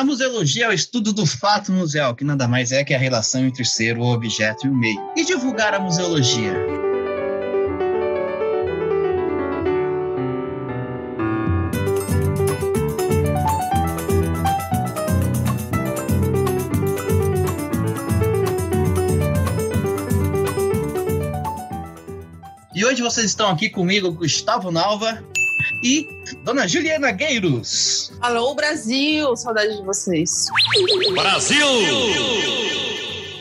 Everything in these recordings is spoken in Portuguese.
A museologia é o estudo do fato museal, que nada mais é que a relação entre o ser, o objeto e o meio. E divulgar a museologia? E hoje vocês estão aqui comigo, Gustavo Nalva e Dona Juliana Gueiros. Alô, Brasil! Saudade de vocês. Brasil!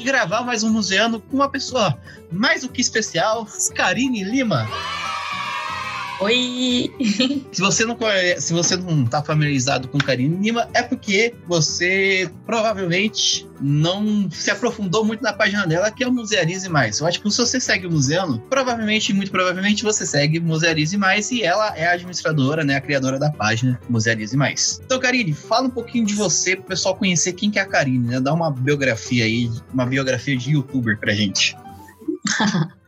Gravar mais um museano com uma pessoa mais do que especial, Karine Lima. Oi! Se você não conhece, se você não tá familiarizado com Karine Lima, é porque você provavelmente não se aprofundou muito na página dela, que é o Musearize Mais. Eu acho que se você segue o Museano, provavelmente, muito provavelmente, você segue Musearize Mais e ela é a administradora, né, a criadora da página Musearize Mais. Então, Karine, fala um pouquinho de você pro pessoal conhecer quem que é a Karine, né? Dá uma biografia aí, uma biografia de youtuber pra gente.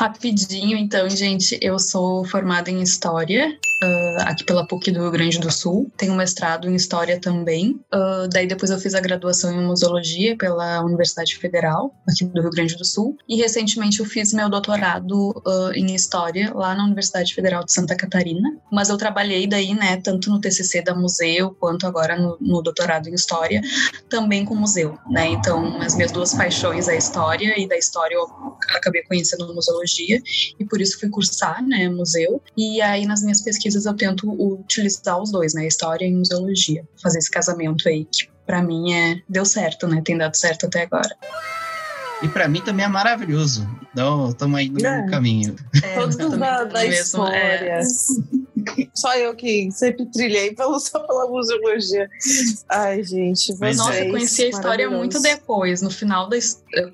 Rapidinho, então, gente, eu sou formada em História, uh, aqui pela PUC do Rio Grande do Sul. Tenho mestrado em História também. Uh, daí depois eu fiz a graduação em Museologia pela Universidade Federal, aqui do Rio Grande do Sul. E recentemente eu fiz meu doutorado uh, em História lá na Universidade Federal de Santa Catarina. Mas eu trabalhei daí, né, tanto no TCC da Museu, quanto agora no, no doutorado em História, também com museu, né? Então, as minhas duas paixões é a História, e da História eu acabei conhecendo Museologia e por isso fui cursar, né, museu. E aí nas minhas pesquisas eu tento utilizar os dois, né, história e museologia, fazer esse casamento aí que para mim é deu certo, né, tem dado certo até agora. E para mim também é maravilhoso. Então, estamos aí no é. caminho. É, Todos da, da história. É. Só eu que sempre trilhei pelo, só pela museologia. Ai, gente. Vocês, Nossa, eu conheci a história muito depois, no final da.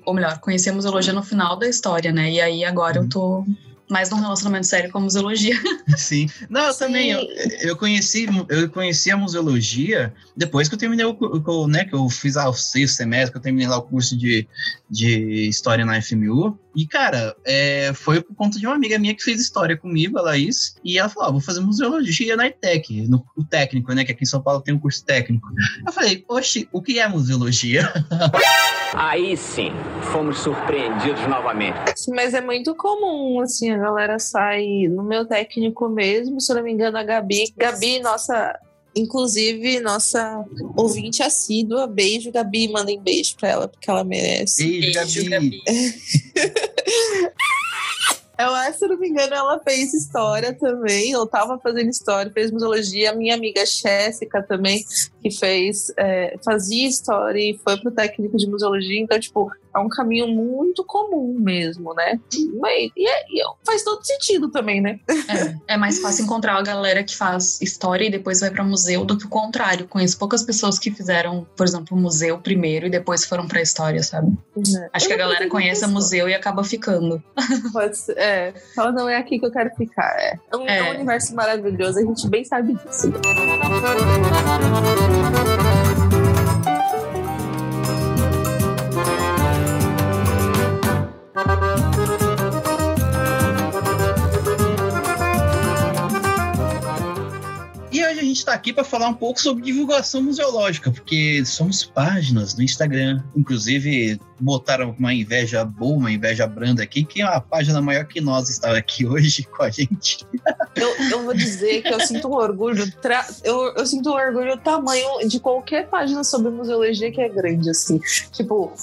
Ou melhor, conheci a museologia no final da história, né? E aí agora uhum. eu tô mais num relacionamento sério com a museologia. Sim. Não, eu Sim. também. Eu, eu, conheci, eu conheci a museologia depois que eu terminei o, né, que eu fiz ah, os seis semestres, que eu terminei lá o curso de, de História na FMU. E, cara, é, foi por conta de uma amiga minha que fez história comigo, a Laís, e ela falou: ah, vou fazer museologia na ITEC, no, o técnico, né? Que aqui em São Paulo tem um curso técnico. Eu falei, oxe, o que é museologia? Aí sim, fomos surpreendidos novamente. Mas é muito comum, assim, a galera sai no meu técnico mesmo, se eu não me engano, a Gabi. Gabi, nossa Inclusive, nossa ouvinte assídua, beijo, Gabi, mandem beijo pra ela, porque ela merece. Beijo, Gabi. Ela, se não me engano, ela fez história também. Eu tava fazendo história, fez museologia. A minha amiga Jéssica também, que fez, é, fazia história e foi pro técnico de museologia. Então, tipo, é um caminho muito comum mesmo, né? E, e, é, e, faz todo sentido também, né? É, é, mais fácil encontrar a galera que faz história e depois vai para museu do que o contrário. Conheço poucas pessoas que fizeram, por exemplo, museu primeiro e depois foram para história, sabe? É. Acho que a galera conhece o museu e acaba ficando. Pode ser, é. Fala, não é aqui que eu quero ficar. É, é um, é um universo maravilhoso, a gente bem sabe disso. Gente está aqui para falar um pouco sobre divulgação museológica, porque somos páginas no Instagram. Inclusive, botaram uma inveja boa, uma inveja branda aqui, que é uma página maior que nós estava aqui hoje com a gente. Eu, eu vou dizer que eu sinto um orgulho, tra... eu, eu sinto um orgulho tamanho de qualquer página sobre museologia que é grande, assim. Tipo,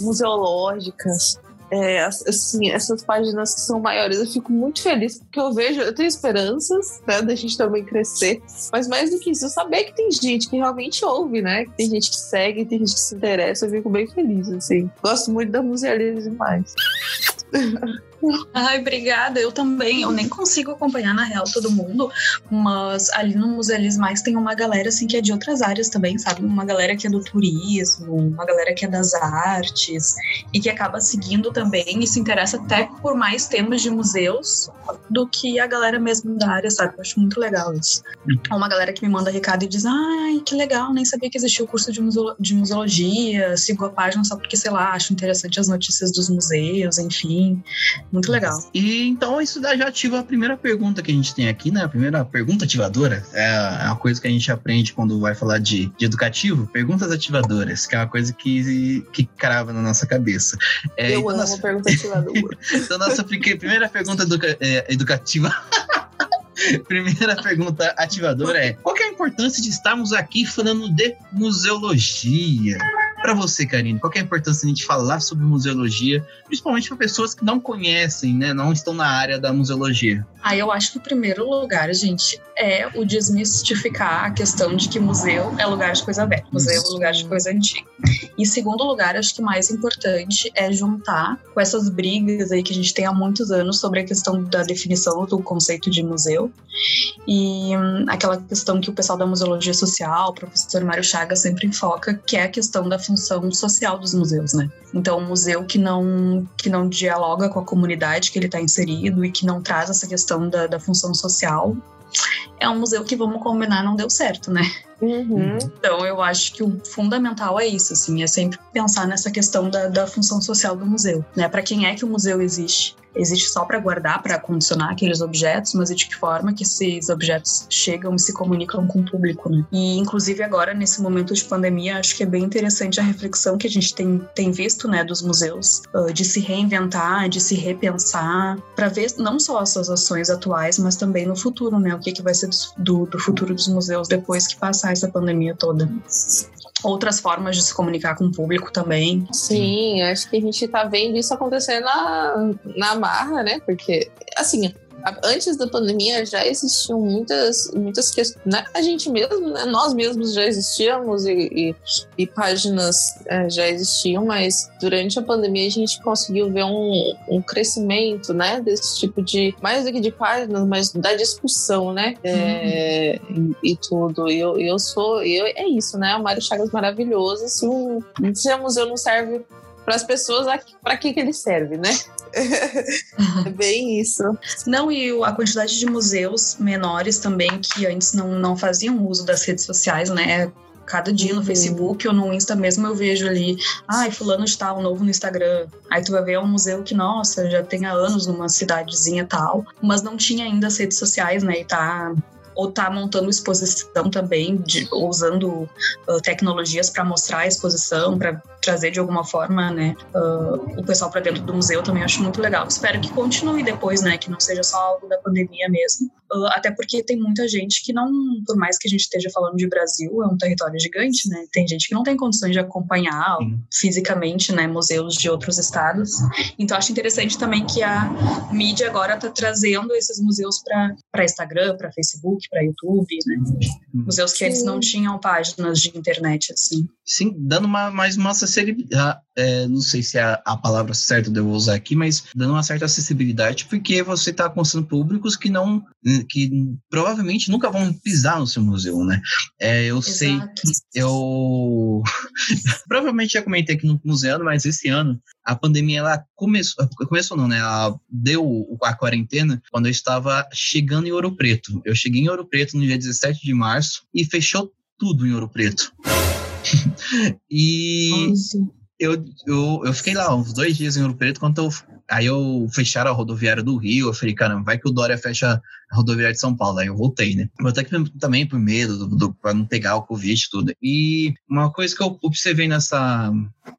museológicas, é, assim, essas páginas que são maiores, eu fico muito feliz porque eu vejo, eu tenho esperanças, né, da gente também crescer, mas mais do que isso, eu saber que tem gente que realmente ouve, né, que tem gente que segue, tem gente que se interessa, eu fico bem feliz, assim. Gosto muito da musealismo demais. Ai, obrigada. Eu também. Eu nem consigo acompanhar, na real, todo mundo. Mas ali no Muselis Mais tem uma galera, assim, que é de outras áreas também, sabe? Uma galera que é do turismo, uma galera que é das artes e que acaba seguindo também e se interessa até por mais temas de museus do que a galera mesmo da área, sabe? Eu acho muito legal isso. Uma galera que me manda recado e diz: ai, que legal, nem sabia que existia o curso de, museo de museologia, sigo a página só porque, sei lá, acho interessante as notícias dos museus, enfim. Muito legal. E então isso já ativa a primeira pergunta que a gente tem aqui, né? A primeira pergunta ativadora. É, é uma coisa que a gente aprende quando vai falar de, de educativo. Perguntas ativadoras, que é uma coisa que, que crava na nossa cabeça. É, Eu então amo nossa- pergunta ativadora. Então, nossa pri- primeira pergunta educa- é, educativa. primeira pergunta ativadora é: qual que é a importância de estarmos aqui falando de museologia? Para você, Karine, qual é a importância de falar sobre museologia, principalmente para pessoas que não conhecem, né, não estão na área da museologia? Ah, eu acho que o primeiro lugar, gente, é o desmistificar a questão de que museu é lugar de coisa velha, museu é lugar de coisa antiga. E segundo lugar, acho que mais importante é juntar com essas brigas aí que a gente tem há muitos anos sobre a questão da definição do conceito de museu e hum, aquela questão que o pessoal da museologia social, o professor Mário Chagas sempre enfoca, que é a questão da função social dos museus, né? Então, um museu que não que não dialoga com a comunidade que ele está inserido e que não traz essa questão da, da função social é um museu que vamos combinar não deu certo, né? Uhum. Então eu acho que o fundamental é isso, assim, é sempre pensar nessa questão da, da função social do museu, né? Para quem é que o museu existe? Existe só para guardar, para condicionar aqueles objetos, mas de que forma que esses objetos chegam e se comunicam com o público, né? E inclusive agora nesse momento de pandemia, acho que é bem interessante a reflexão que a gente tem, tem visto, né, dos museus, uh, de se reinventar, de se repensar, para ver não só as suas ações atuais, mas também no futuro, né? O que, que vai ser do, do, do futuro dos museus depois que passar essa pandemia toda. Outras formas de se comunicar com o público também. Sim, acho que a gente tá vendo isso acontecer na, na marra, né? Porque, assim, antes da pandemia já existiam muitas, muitas questões. Né? A gente mesmo, né? nós mesmos já existíamos e, e, e páginas eh, já existiam, mas durante a pandemia a gente conseguiu ver um, um crescimento, né? Desse tipo de. Mais do que de páginas, mas da discussão, né? É, e, e tudo. Eu, eu sou. Eu, é isso, né? O Mário Chagas maravilhoso. Se o, se o museu não serve para as pessoas, para que, que ele serve, né? é bem isso. Não, e a quantidade de museus menores também que antes não, não faziam uso das redes sociais, né? Cada dia no Uhum. Facebook ou no Insta mesmo eu vejo ali, ai, fulano está um novo no Instagram. Aí tu vai ver é um museu que, nossa, já tem há anos numa cidadezinha tal, mas não tinha ainda as redes sociais, né? E tá ou tá montando exposição também, de, usando uh, tecnologias para mostrar a exposição, para trazer de alguma forma, né, uh, o pessoal para dentro do museu também acho muito legal. Espero que continue depois, né, que não seja só algo da pandemia mesmo. Uh, até porque tem muita gente que não, por mais que a gente esteja falando de Brasil, é um território gigante, né? Tem gente que não tem condições de acompanhar Sim. fisicamente, né, museus de outros estados. Então acho interessante também que a mídia agora está trazendo esses museus para Instagram, para Facebook, para YouTube, né? Museus que antes Sim. não tinham páginas de internet assim. Sim, dando uma, mais uma acessibilidade. É, não sei se é a, a palavra certa de eu usar aqui, mas dando uma certa acessibilidade, porque você está alcançando públicos que não. que provavelmente nunca vão pisar no seu museu, né? É, eu sei. Exato. Eu provavelmente já comentei aqui no museu, mas esse ano a pandemia ela começou, começou não, né? Ela deu a quarentena quando eu estava chegando em Ouro Preto. Eu cheguei em Ouro Preto no dia 17 de março e fechou tudo em Ouro Preto. e eu, eu, eu fiquei lá uns dois dias em Ouro Preto quando eu, aí eu fecharam a rodoviária do Rio. Eu falei, caramba, vai que o Dória fecha a rodoviária de São Paulo. Aí eu voltei, né? Voltei aqui também por medo, do, do, pra não pegar o Covid e tudo. E uma coisa que eu observei nessa,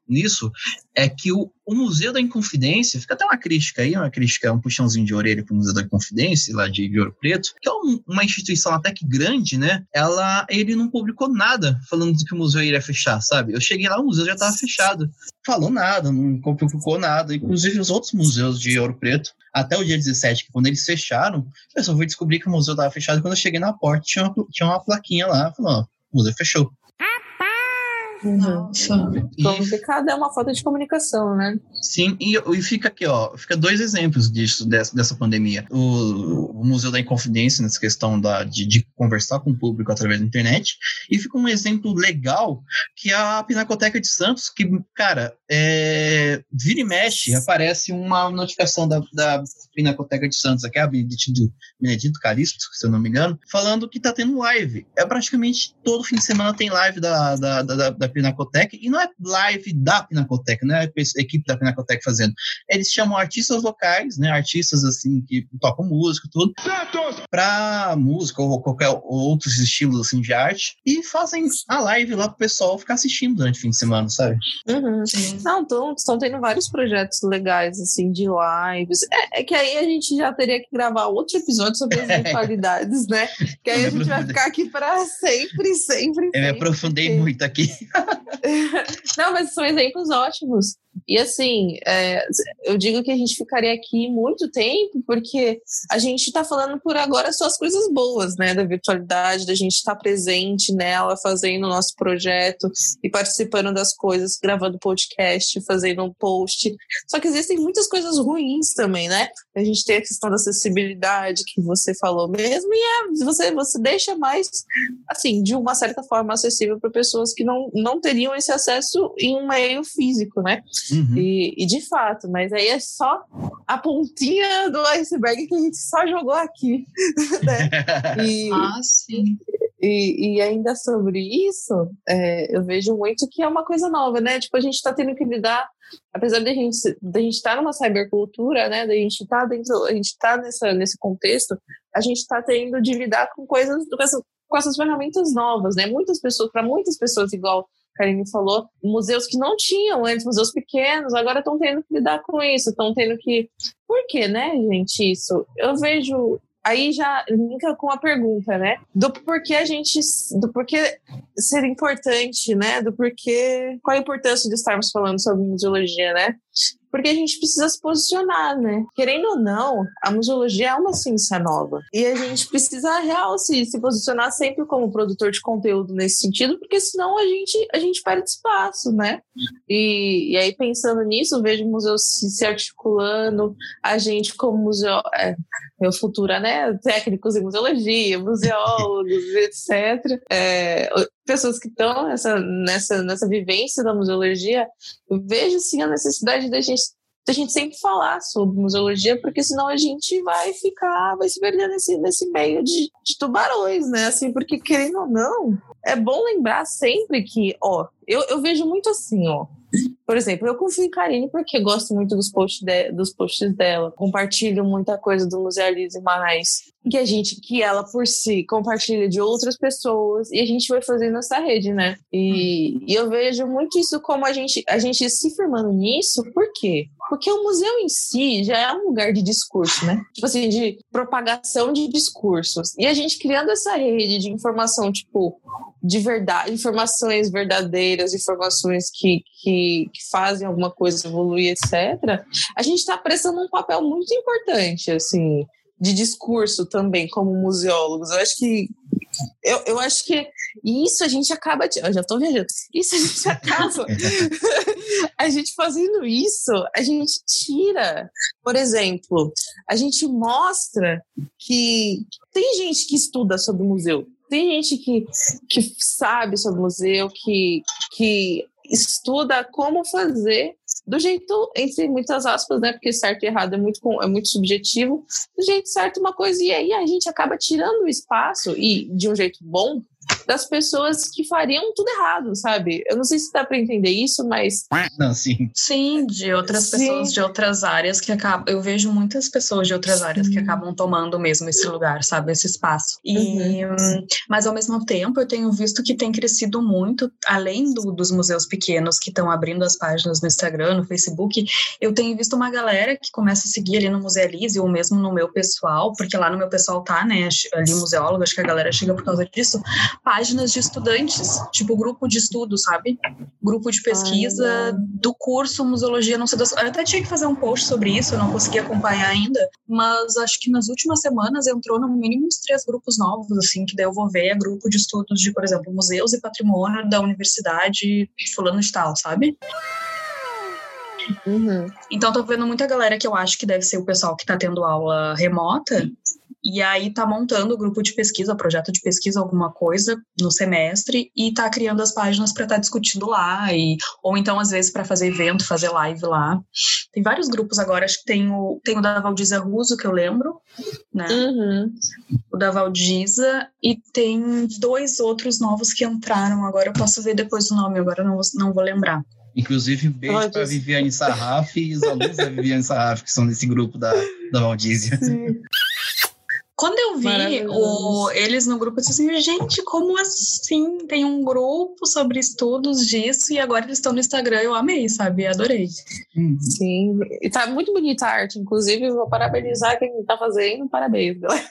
nisso é que o, o Museu da Inconfidência, fica até uma crítica aí, uma crítica, um puxãozinho de orelha para o Museu da Inconfidência, lá de, de Ouro Preto, que é um- uma instituição até que grande, né? Ela, ele não publicou nada falando que o museu iria fechar, sabe? Eu cheguei lá, o museu já estava fechado. Falou nada, não publicou nada. Inclusive, os outros museus de Ouro Preto, até o dia 17, que quando eles fecharam, eu só fui descobrir que o museu estava fechado quando eu cheguei na porta, tinha uma, tinha uma plaquinha lá, falando, ó, o museu fechou. Uhum. Nossa. E Complicado é uma falta de comunicação, né? Sim, e, e fica aqui, ó, fica dois exemplos disso, dessa, dessa pandemia. O, o Museu da Inconfidência, nessa questão da, de, de conversar com o público através da internet, e fica um exemplo legal, que é a Pinacoteca de Santos, que, cara, é, vira e mexe, aparece uma notificação da, da Pinacoteca de Santos, aqui é a Benedito, Benedito Calixto, se eu não me engano, falando que tá tendo live. É praticamente todo fim de semana tem live da, da, da, da da Pinacoteca, e não é live da Pinacoteca, não é a equipe da Pinacoteca fazendo. Eles chamam artistas locais, né, artistas assim que tocam música tudo, para música ou qualquer outros estilos assim de arte, e fazem a live lá pro pessoal ficar assistindo durante o fim de semana, sabe? Uhum. Não, estão tendo vários projetos legais, assim, de lives. É, é, que aí a gente já teria que gravar outro episódio sobre as virtualidades, né? Que aí a gente vai ficar aqui para sempre, sempre. Eu sempre, me aprofundei porque... muito aqui. Não, mas são exemplos ótimos. E assim, é, eu digo que a gente ficaria aqui muito tempo, porque a gente está falando por agora só as coisas boas, né, da virtualidade, da gente estar tá presente nela, fazendo o nosso projeto e participando das coisas, gravando podcast, fazendo um post. Só que existem muitas coisas ruins também, né? A gente tem a questão da acessibilidade que você falou mesmo, e é, você, você deixa mais, assim, de uma certa forma acessível para pessoas que não, não teriam esse acesso em um meio físico, né? Uhum. E, e, de fato, mas aí é só a pontinha do iceberg que a gente só jogou aqui. Né? E, ah, sim. E, e ainda sobre isso, é, eu vejo muito que é uma coisa nova, né? Tipo, a gente está tendo que lidar, apesar de a gente de a gente estar tá numa cybercultura, né? Da gente estar tá dentro, a gente tá nessa nesse contexto, a gente está tendo de lidar com coisas com essas, com essas ferramentas novas, né? Muitas pessoas, para muitas pessoas igual Karine falou, museus que não tinham antes, museus pequenos, agora estão tendo que lidar com isso, estão tendo que. Por que, né, gente, isso? Eu vejo. Aí já linka com a pergunta, né? Do porquê a gente. Do porquê ser importante, né? Do porquê. Qual a importância de estarmos falando sobre museologia, né? Porque a gente precisa se posicionar, né? Querendo ou não, a museologia é uma ciência nova. E a gente precisa, real, se, se posicionar sempre como produtor de conteúdo nesse sentido, porque senão a gente, a gente perde espaço, né? E, e aí, pensando nisso, vejo o museu se, se articulando, a gente como museu... É, meu futura, né? Técnicos em museologia, museólogos, etc. É, pessoas que estão nessa, nessa, nessa vivência da museologia, eu vejo sim a necessidade da gente, da gente sempre falar sobre museologia, porque senão a gente vai ficar, vai se perder nesse, nesse meio de, de tubarões, né? Assim, porque querendo ou não, é bom lembrar sempre que, ó, eu, eu vejo muito assim, ó. Por exemplo, eu confio em Karine porque gosto muito dos posts, de, dos posts dela, compartilho muita coisa do Musealize Mais, que a gente, que ela por si compartilha de outras pessoas e a gente vai fazendo essa rede, né? E, e eu vejo muito isso como a gente, a gente se firmando nisso, por quê? Porque o museu em si já é um lugar de discurso, né? Tipo assim, de propagação de discursos. E a gente criando essa rede de informação, tipo, de verdade, informações verdadeiras, informações que, que, que fazem alguma coisa evoluir, etc., a gente está prestando um papel muito importante, assim, de discurso também, como museólogos. Eu acho que eu, eu acho que isso a gente acaba. Eu já estou viajando. Isso a gente acaba. a gente fazendo isso, a gente tira. Por exemplo, a gente mostra que tem gente que estuda sobre museu. Tem gente que, que sabe sobre museu, que, que estuda como fazer do jeito, entre muitas aspas, né? Porque certo e errado é muito, é muito subjetivo, do jeito certo uma coisa, e aí a gente acaba tirando o espaço, e de um jeito bom, das pessoas que fariam tudo errado, sabe? Eu não sei se dá para entender isso, mas. Não, sim. Sim, de outras sim. pessoas de outras áreas que acabam. Eu vejo muitas pessoas de outras sim. áreas que acabam tomando mesmo esse lugar, sabe? Esse espaço. E, uhum. Mas ao mesmo tempo, eu tenho visto que tem crescido muito, além do, dos museus pequenos que estão abrindo as páginas no Instagram, no Facebook, eu tenho visto uma galera que começa a seguir ali no Musealize ou mesmo no meu pessoal, porque lá no meu pessoal tá, né? Ali museólogo, acho que a galera chega por causa disso páginas de estudantes, tipo grupo de estudo, sabe? Grupo de pesquisa Ai, do curso Museologia, não sei das... Eu até tinha que fazer um post sobre isso, eu não consegui acompanhar ainda, mas acho que nas últimas semanas entrou no mínimo uns três grupos novos, assim, que daí eu vou ver é grupo de estudos de, por exemplo, museus e patrimônio da universidade fulano de tal, sabe? Uhum. Então, tô vendo muita galera que eu acho que deve ser o pessoal que tá tendo aula remota E aí tá montando o grupo de pesquisa, projeto de pesquisa, alguma coisa no semestre e tá criando as páginas para estar tá discutindo lá e ou então às vezes para fazer evento, fazer live lá. Tem vários grupos agora, acho que tem o tem o da Valdisa Russo que eu lembro, né? Uhum. O da Valdisa e tem dois outros novos que entraram agora, eu posso ver depois o nome, agora não vou, não vou lembrar. Inclusive, beijo oh, para Viviane Sarraf e os alunos da Viviane Sarraf, que são desse grupo da, da Valdísia. Quando eu vi o, eles no grupo, eu disse assim, gente, como assim? Tem um grupo sobre estudos disso e agora eles estão no Instagram. Eu amei, sabe? Adorei. Uhum. Sim, e tá muito bonita a arte. Inclusive, vou parabenizar quem tá fazendo. Parabéns, galera.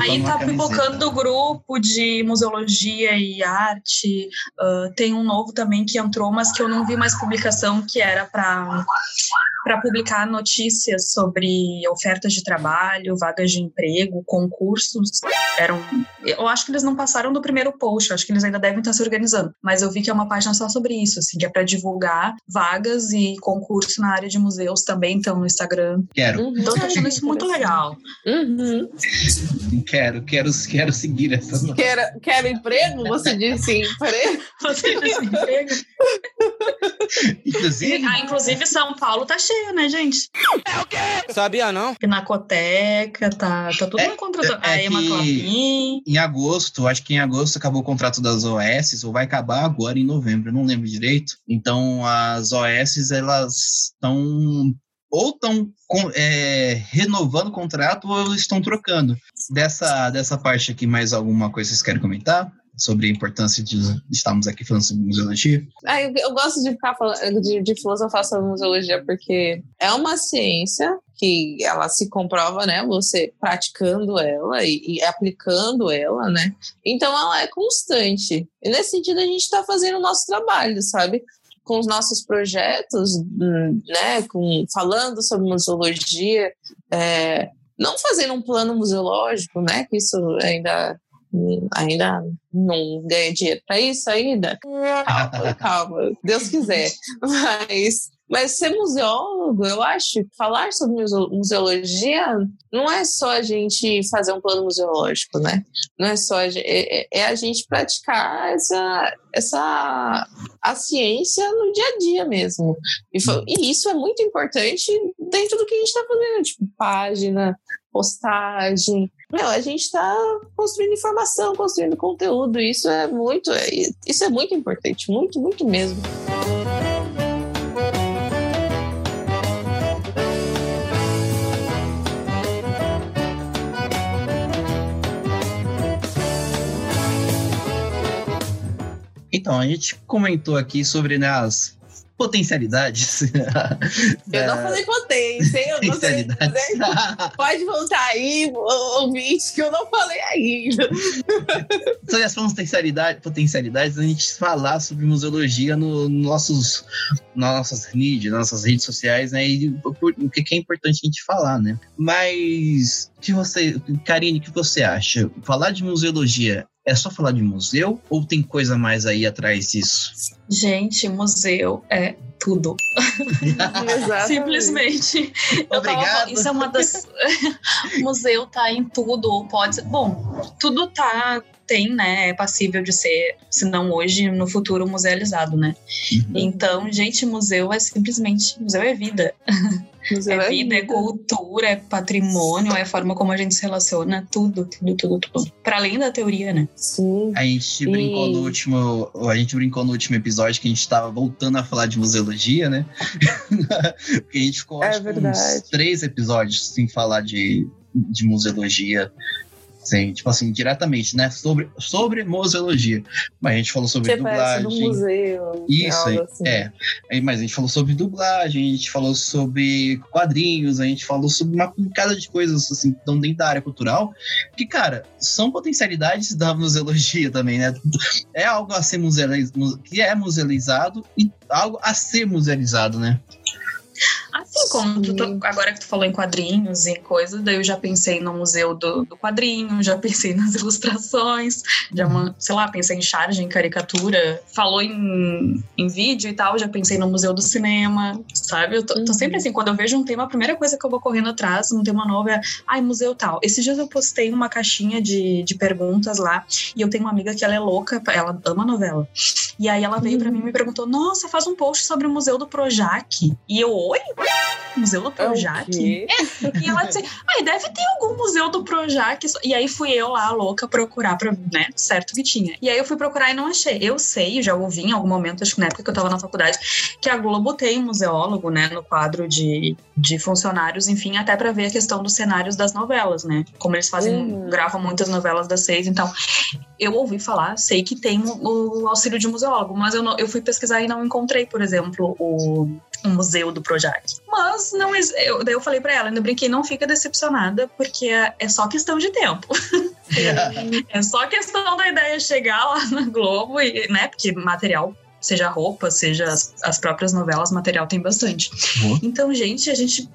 Aí tá pipocando o grupo de museologia e arte. Uh, tem um novo também que entrou, mas que eu não vi mais publicação, que era para para publicar notícias sobre ofertas de trabalho, vagas de emprego, concursos. Eram, eu acho que eles não passaram do primeiro post, acho que eles ainda devem estar se organizando. Mas eu vi que é uma página só sobre isso, assim, que é para divulgar vagas e concursos na área de museus também estão no Instagram. Quero. Uhum. Então, eu tô achando isso muito legal. Uhum. Quero, quero, quero seguir essa. Quero, quero emprego? Você disse emprego? Você disse emprego? inclusive. Ah, inclusive, São Paulo tá cheio cheia, né, gente? É o quê? Sabia não? Pinacoteca, tá, tá tudo é, contrato. É, é a Emma Clapin. Em agosto, acho que em agosto acabou o contrato das OS, ou vai acabar agora em novembro, não lembro direito. Então as OS, elas estão ou estão é, renovando o contrato ou estão trocando. Dessa, dessa parte aqui, mais alguma coisa vocês querem comentar? Sobre a importância de estarmos aqui falando sobre museologia? Ah, eu, eu, gosto de ficar falando, de, de filosofar sobre museologia porque é uma ciência que ela se comprova, né? Você praticando ela e, e, aplicando ela, né? Então ela é constante. E nesse sentido a gente está fazendo o nosso trabalho, sabe? Com os nossos projetos, hum, né? Com falando sobre museologia, é, não fazendo um plano museológico, né? Que isso ainda ainda não ganha dinheiro para isso ainda. Calma, calma, Deus quiser. Mas, mas ser museólogo, eu acho, falar sobre museologia não é só a gente fazer um plano museológico, né? Não é só a gente, é, é a gente praticar essa, essa a ciência no dia a dia mesmo. E, e isso é muito importante dentro do que a gente está fazendo, tipo página, postagem. Meu, a gente está construindo informação, construindo conteúdo. Isso é muito, é, isso é muito importante, muito, muito mesmo. Então, a gente comentou aqui sobre né, as potencialidades. Eu não falei potência, hein? Eu não sei. Pode voltar aí, ouvinte, que eu não falei ainda. Sobre as potencialidades, potencialidades, a gente falar sobre museologia no, no nossos, nossas mídias, nossas redes sociais, né? E o que é importante a gente falar, né? Mas, que você, Karine, o que você acha? Falar de museologia é só falar de museu ou tem coisa mais aí atrás disso? Gente, museu é tudo. Simplesmente. Obrigado. Tava, isso é uma das. museu tá em tudo. Pode. Bom, tudo tá tem, né, é passível de ser, se não hoje, no futuro, musealizado, né? Uhum. Então, gente, museu é simplesmente, museu é vida. Museu é, é vida, é cultura, é patrimônio, é a forma como a gente se relaciona, tudo, tudo, tudo, tudo. Para além da teoria, né? Sim. A gente brincou no último, a gente brincou no último episódio que a gente tava voltando a falar de museologia, né? Porque a gente ficou é uns três episódios sem falar de, de museologia. Sim, tipo assim, diretamente, né? Sobre, sobre museologia. Mas a gente falou sobre Você dublagem. No museu, Isso, aí, assim. é. Mas a gente falou sobre dublagem, a gente falou sobre quadrinhos, a gente falou sobre uma picada de coisas, assim, que estão dentro da área cultural, que, cara, são potencialidades da museologia também, né? É algo a ser musealizado, que é musealizado e algo a ser musealizado, né? Sim, como tu, agora que tu falou em quadrinhos e coisas, daí eu já pensei no museu do, do quadrinho, já pensei nas ilustrações, já, sei lá, pensei em charge, em caricatura, falou em, em vídeo e tal, já pensei no museu do cinema, sabe? Eu tô, tô, sempre assim, quando eu vejo um tema, a primeira coisa que eu vou correndo atrás, um tema novo é, ai, museu tal. Esses dias eu postei uma caixinha de, de perguntas lá, e eu tenho uma amiga que ela é louca, ela ama novela. E aí ela veio uhum. para mim e me perguntou, nossa, faz um post sobre o museu do Projac. E eu, oi? Museu do é Projac? É e ela disse, ai, deve ter algum museu do Projac. E aí fui eu lá, louca, procurar pra, né, certo que tinha. E aí eu fui procurar e não achei. Eu sei, já ouvi em algum momento, acho que na época que eu tava na faculdade, que a Globo tem um museólogo, né, no quadro de, de funcionários, enfim, até para ver a questão dos cenários das novelas, né? Como eles fazem, uhum. gravam muitas novelas das seis, então eu ouvi falar, sei que tem o, o auxílio de museólogo, mas eu, não, eu fui pesquisar e não encontrei, por exemplo, o, o museu do Projac. Mas não, eu, daí eu falei para ela, ainda brinquei, não fica decepcionada, porque é, é só questão de tempo. é só questão da ideia chegar lá na Globo, e, né? Porque material seja roupa, seja as, as, próprias novelas, material tem bastante. Uhum. Então, gente, a gente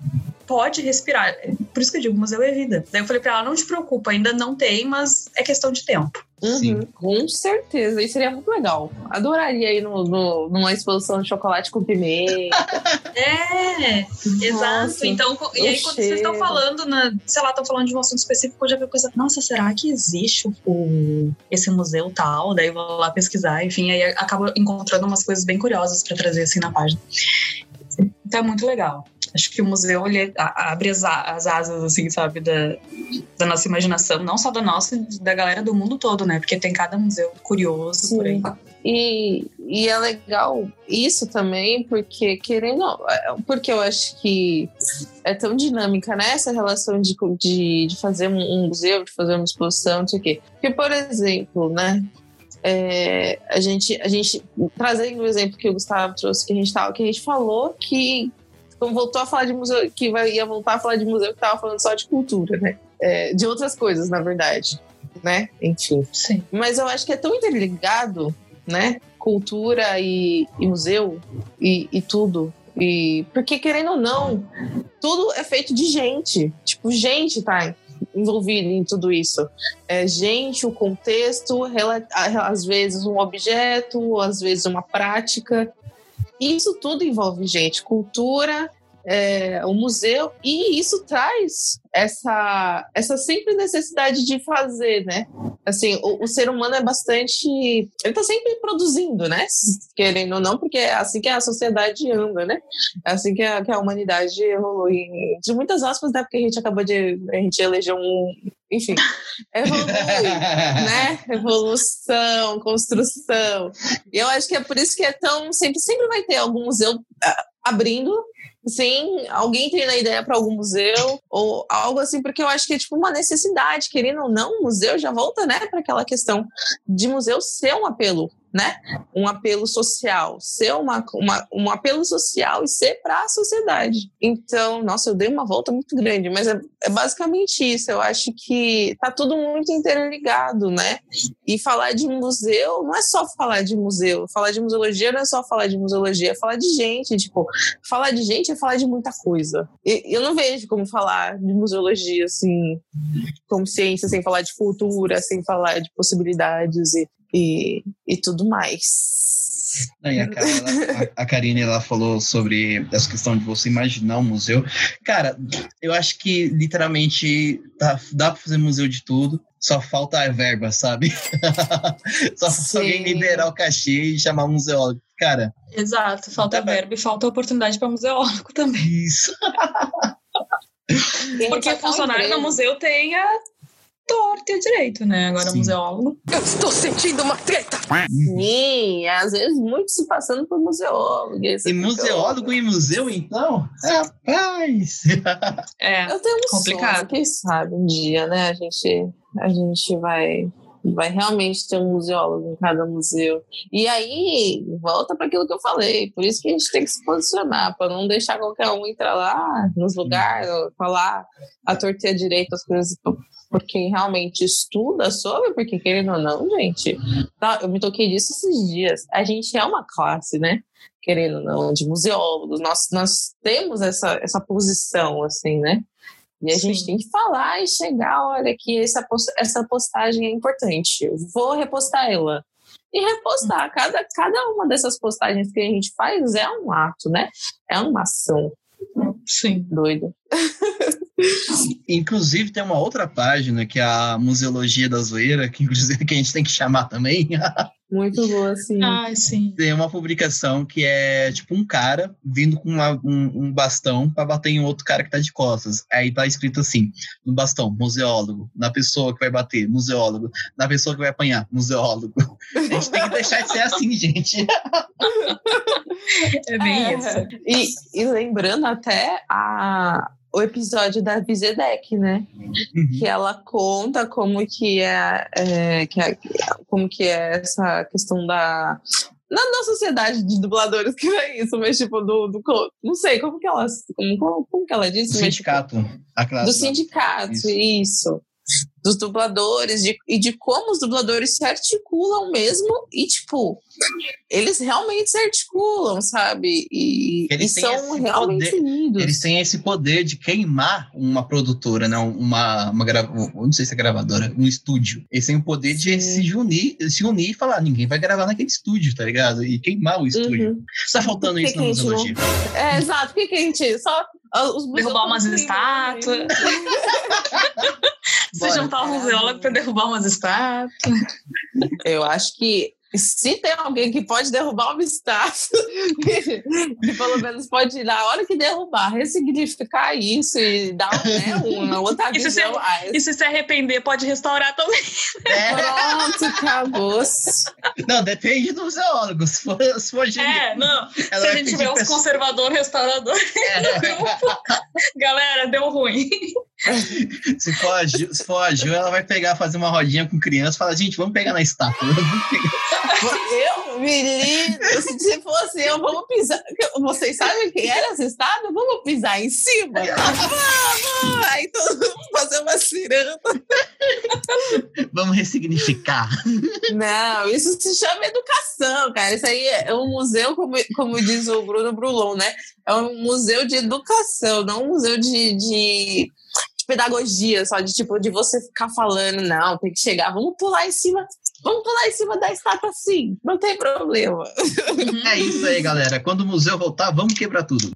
pode respirar. Por isso que eu digo, museu é vida. Daí eu falei pra ela, não te preocupa, ainda não tem, mas é questão de tempo. Uhum, com certeza, isso seria muito legal. Adoraria ir no, no, numa exposição de chocolate com pimenta. é, nossa, exato. Então, e aí quando vocês estão falando, na, sei lá, estão falando de um assunto específico, eu já vi coisa, nossa, será que existe o, esse museu tal? Daí eu vou lá pesquisar, enfim, aí acabo encontrando umas coisas bem curiosas para trazer assim na página. Então é muito legal. Acho que o museu ele abre as, as asas, assim, sabe, da, da nossa imaginação, não só da nossa, da galera do mundo todo, né? Porque tem cada museu curioso Sim. por aí. E, e é legal isso também, porque querendo. Porque eu acho que é tão dinâmica, né? Essa relação de, de, de fazer um museu, de fazer uma exposição, não sei o quê. Porque, por exemplo, né? É, a gente, a gente trazendo o exemplo que o Gustavo trouxe, que a gente tava, que a gente falou que então voltou a falar de museu, que vai, ia voltar a falar de museu que estava falando só de cultura, né? É, de outras coisas, na verdade, né? Enfim. Sim. Mas eu acho que é tão interligado, né? Cultura e, e museu e, e tudo. E porque querendo ou não, tudo é feito de gente. Tipo, gente tá envolvido em tudo isso. É gente, o contexto, às vezes um objeto, às vezes uma prática. Isso tudo envolve gente, cultura, é, o museu, e isso traz essa, essa sempre necessidade de fazer, né? Assim, o, o, ser humano é bastante. Ele tá sempre produzindo, né? Querendo ou não, porque é assim que a sociedade anda, né? É assim que a, que a humanidade evolui. De muitas aspas, né? Porque a gente acabou de. A gente elegeu um. Enfim, evolui, né? Evolução, construção. E eu acho que é por isso que é tão. Sempre, sempre vai ter algum museu ah, abrindo sem alguém ter a ideia para algum museu ou algo assim, porque eu acho que é tipo uma necessidade, querendo ou não, o museu já volta, né, para aquela questão de museu ser um apelo né? Um apelo social, ser uma, uma, um apelo social e ser para a sociedade. Então, nossa, eu dei uma volta muito grande, mas é, é, basicamente isso. Eu acho que tá tudo muito interligado, né? E falar de museu não é só falar de museu. Falar de museologia não é só falar de museologia, é falar de gente. Tipo, falar de gente é falar de muita coisa. E, eu não vejo como falar de museologia, assim, como ciência, sem falar de cultura, sem falar de possibilidades e e, e tudo mais. e a, a, a Karine ela falou sobre essa questão de você imaginar um museu. Cara, eu acho que literalmente dá, dá para fazer museu de tudo. Só falta a verba, sabe? só se alguém liberar o cachê e chamar um museólogo. Cara. Exato, falta verba e falta oportunidade para museólogo também. Isso. Porque funcionário no museu tem a torto e direito, né? Agora, Sim. museólogo. Eu estou sentindo uma treta! Sim, às vezes muito se passando por museólogo. E museólogo em museu, então? Rapaz! É, eu tenho um complicado. Sonho, quem sabe um dia, né? A gente, a gente vai Vai realmente ter um museólogo em cada museu. E aí, volta para aquilo que eu falei. Por isso que a gente tem que se posicionar, para não deixar qualquer um entrar lá nos lugares, falar a torcer direito as coisas por quem realmente estuda sobre, porque querendo ou não, gente, tá, eu me toquei disso esses dias. A gente é uma classe, né? Querendo ou não, de museólogos, nós, nós temos essa, essa posição, assim, né? E a Sim. gente tem que falar e chegar, olha, que essa, essa postagem é importante. vou repostar ela. E repostar. Cada, cada uma dessas postagens que a gente faz é um ato, né? É uma ação. Sim. Doido. Inclusive, tem uma outra página que é a Museologia da Zoeira, que inclusive que a gente tem que chamar também. Muito boa, sim. Ah, sim. Tem uma publicação que é tipo um cara vindo com uma, um, um, bastão para bater em outro cara que tá de costas. Aí tá escrito assim: no bastão, museólogo. Na pessoa que vai bater, museólogo. Na pessoa que vai apanhar, museólogo. A gente tem que deixar de ser assim, gente. É bem é. isso. E, e lembrando até a, o episódio da Vizedec, né? Uhum. Que ela conta como que é, é, que é, como que é essa questão da na, na sociedade de dubladores que é isso, mas tipo do, do não sei como que ela como, como que ela disse, do mas, sindicato, tipo, do sindicato, isso. isso dos dubladores de, e de como os dubladores se articulam mesmo e, tipo, eles realmente se articulam, sabe? E, eles e são realmente poder, unidos. Eles têm esse poder de queimar uma produtora, né? uma, uma grava, não sei se é gravadora, um estúdio. Eles têm o poder Sim. de se unir, se unir e falar, ninguém vai gravar naquele estúdio, tá ligado? E queimar o estúdio. Uhum. Tá faltando que isso que na. Não... É, exato. Por que, que a gente só os derrubar umas estátuas. Se juntar um museólogo para derrubar umas estátuas. Eu acho que se tem alguém que pode derrubar uma estátua, que, pelo menos pode, na hora que derrubar, ressignificar isso e dar né, uma outra e visão. Se, e se se arrepender, pode restaurar também. É. Pronto, acabou. Não, depende do zoólogo. Se for, se for gente, É, não. Se a gente tiver uns conservador, restaurador é. galera, deu ruim. Se for, a Ju, se for a Ju, ela vai pegar, fazer uma rodinha com criança e falar, gente, vamos pegar na estátua. Eu, menino, se fosse eu, vamos pisar. Vocês sabem quem era estátua? Vamos pisar em cima. Vamos! Aí todo mundo fazer uma ciranda. Vamos ressignificar. Não, isso se chama educação, cara. Isso aí é um museu, como, como diz o Bruno Brulon, né? É um museu de educação, não um museu de, de pedagogia, só de tipo, de você ficar falando, não, tem que chegar, vamos pular em cima, vamos pular em cima da estátua sim, não tem problema. É isso aí, galera. Quando o museu voltar, vamos quebrar tudo.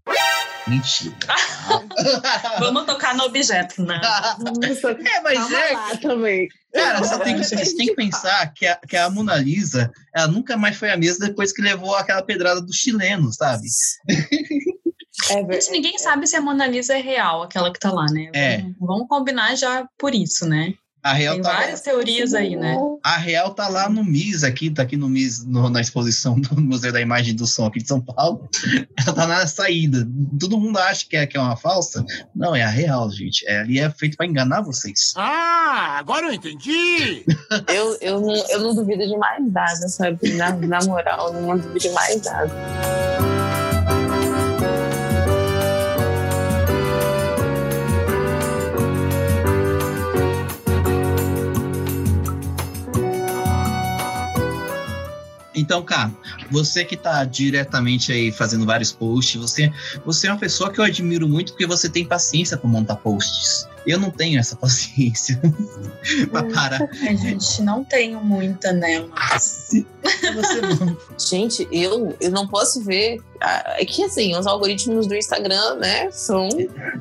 Mentira. vamos tocar no objeto, não. é, mas Calma é. Lá também. Cara, você tem, que, você tem que pensar que a, que a Mona Lisa, ela nunca mais foi a mesma depois que levou aquela pedrada do chileno, sabe? É Gente, ninguém sabe se a Mona Lisa é real, aquela que tá lá, né? É. Vamos combinar já por isso, né? A Real Tem tá várias lá. teorias aí, né? A Real tá lá no MIS aqui, tá aqui no MIS, no, na exposição do Museu da Imagem do Som aqui de São Paulo. Ela tá na saída. Todo mundo acha que é, que é uma falsa. Não, é a Real, gente. É, ali é feito para enganar vocês. Ah, agora eu entendi! eu, eu, não, eu não duvido de mais nada, sabe? Na, na moral, eu não duvido de mais nada. Então, cara, você que está diretamente aí fazendo vários posts, você, você é uma pessoa que eu admiro muito porque você tem paciência para montar posts. Eu não tenho essa paciência para parar. A gente não tenho muita, né? Mas... Gente, eu, eu não posso ver. É que assim, os algoritmos do Instagram, né, são.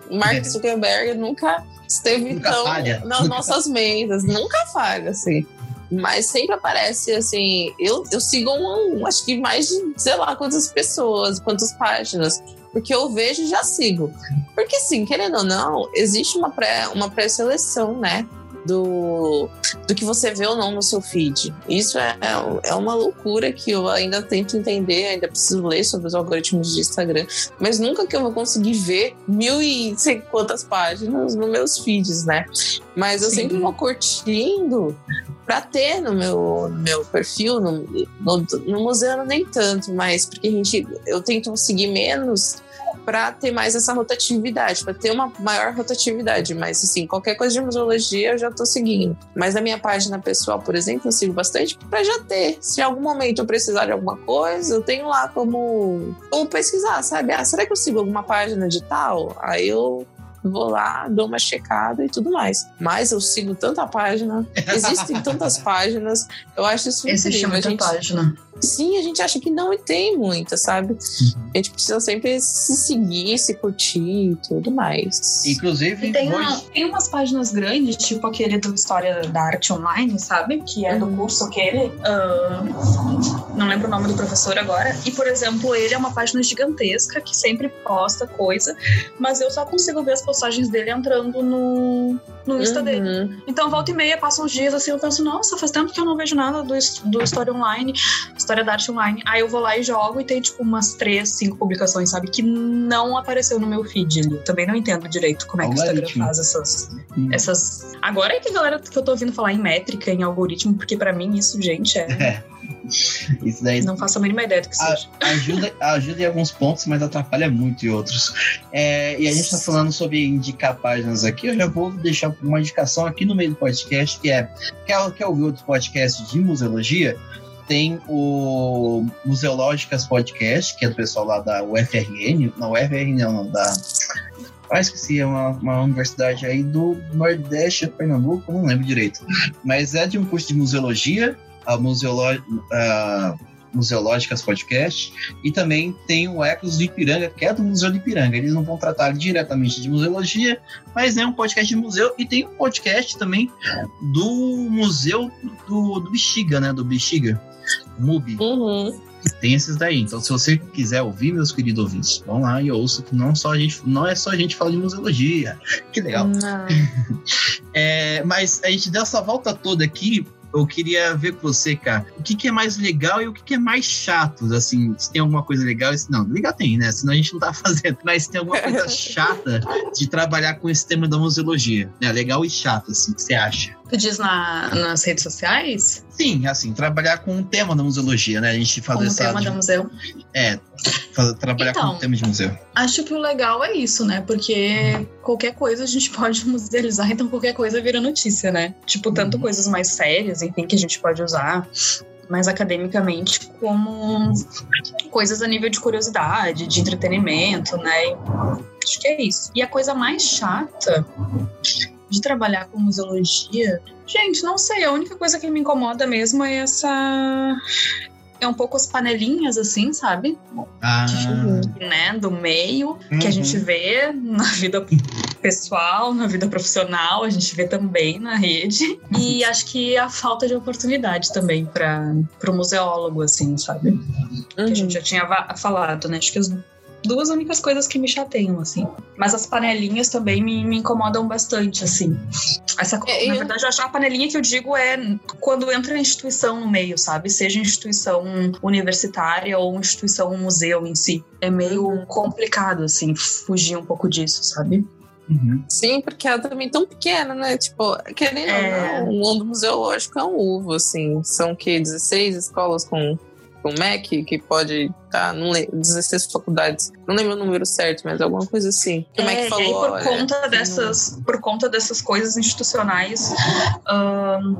Mark é. Zuckerberg nunca esteve nunca tão falha. nas nunca nossas mesas, nunca falha, assim. Mas sempre aparece assim. Eu, eu sigo um, acho que mais de, sei lá, quantas pessoas, quantas páginas. Porque eu vejo e já sigo. Porque, assim, querendo ou não, existe uma pré-seleção, uma pré né? Do, do que você vê ou não no seu feed. Isso é, é uma loucura que eu ainda tento entender, ainda preciso ler sobre os algoritmos de Instagram, mas nunca que eu vou conseguir ver mil e sei quantas páginas nos meus feeds, né? Mas eu Sim. sempre vou curtindo para ter no meu, no meu perfil, no, no, no museu nem tanto, mas porque a gente, eu tento seguir menos para ter mais essa rotatividade, para ter uma maior rotatividade. Mas, assim, qualquer coisa de museologia eu já estou seguindo. Mas na minha página pessoal, por exemplo, eu sigo bastante para já ter. Se em algum momento eu precisar de alguma coisa, eu tenho lá como, como pesquisar, sabe? Ah, será que eu sigo alguma página de tal? Aí eu vou lá, dou uma checada e tudo mais. Mas eu sigo tanta página, existem tantas páginas, eu acho isso Existe incrível. muita a gente, página. Sim, a gente acha que não e tem muita, sabe? A gente precisa sempre se seguir, se curtir e tudo mais. Inclusive, E tem, uma- tem umas páginas grandes, tipo aquele do História da Arte Online, sabe? Que é do Uhum. curso aquele. ah, não lembro o nome do professor agora. E, por exemplo, ele é uma página gigantesca que sempre posta coisa, mas eu só consigo ver as postagens dele entrando no, no Insta dele. Uhum. Então, volta e meia, passa uns dias assim, eu penso, nossa, faz tempo que eu não vejo nada do, do História Online, História da Arte Online. Aí eu vou lá e jogo e tem, tipo, umas três, cinco publicações, sabe? Que não apareceu no meu feed ali. Eu também não entendo direito como é que o Instagram faz essas, Hum. essas. Agora é que a galera que eu tô ouvindo falar em métrica, em algoritmo, porque pra mim isso, gente, é. Isso daí não faço a mínima ideia do que seja. ajuda, ajuda em alguns pontos, mas atrapalha muito em outros. É, e a gente está falando sobre indicar páginas aqui. Eu já vou deixar uma indicação aqui no meio do podcast, que é quer, quer ouvir outros podcasts de museologia? Tem o Museológicas Podcast, que é do pessoal lá da UFRN, não UFRN não, da ah, esqueci, é uma, uma universidade aí do Nordeste, Pernambuco, não lembro direito. Mas é de um curso de museologia, a museolo, a Museológicas Podcast, e também tem o Ecos do Ipiranga, que é do Museu do Ipiranga. Eles não vão tratar diretamente de museologia, mas é um podcast de museu, e tem um podcast também do Museu do, do Bexiga, né? Do Bexiga, MUBI. Uhum. Tem esses daí. Então, se você quiser ouvir, meus queridos ouvintes, vão lá e ouçam que não, só a gente, não é só a gente falar de museologia. Que legal. É, mas a gente deu essa volta toda aqui. Eu queria ver com você, cara, o que, que é mais legal e o que, que é mais chato, assim, se tem alguma coisa legal, se não, legal tem, né? Senão a gente não tá fazendo. Mas se tem alguma coisa chata de trabalhar com esse tema da museologia, né? Legal e chato, assim, o que você acha? Tu diz na, nas redes sociais? Sim, assim, trabalhar com o tema da museologia, né? A gente fazer essa. tema da museu? É, fazer, trabalhar com Então. o tema de museu. Acho que o legal é isso, né? Porque qualquer coisa a gente pode musealizar, então qualquer coisa vira notícia, né? Tipo, tanto Uhum. coisas mais sérias, enfim, que a gente pode usar mais academicamente, como coisas a nível de curiosidade, de entretenimento, né? Acho que é isso. E a coisa mais chata de trabalhar com museologia, gente, não sei, a única coisa que me incomoda mesmo é essa. É um pouco as panelinhas, assim, sabe? Ah, Né? Do meio que a Uhum. gente vê na vida pessoal, na vida profissional, a gente vê também na rede. E acho que a falta de oportunidade também para o museólogo, assim, sabe? Que a gente já tinha falado, né? Acho que as duas únicas coisas que me chateiam, assim. Mas as panelinhas também me, me incomodam bastante, assim. Essa, É, na eu- verdade, eu acho que a panelinha que eu digo é quando entra a instituição no meio, sabe? Seja instituição universitária ou instituição museu em si. É meio complicado, assim, fugir um pouco disso, sabe? Uhum. Sim, porque ela também é tão pequena, né? Tipo, querendo É. ou não, o mundo museológico é um uvo, assim. São que 16 escolas com, com MEC, que pode estar, não lembro, 16 faculdades. Não lembro o número certo, mas alguma coisa assim. O É, MEC e falou. aí, por olha, conta um- dessas, por conta dessas coisas institucionais, ahn,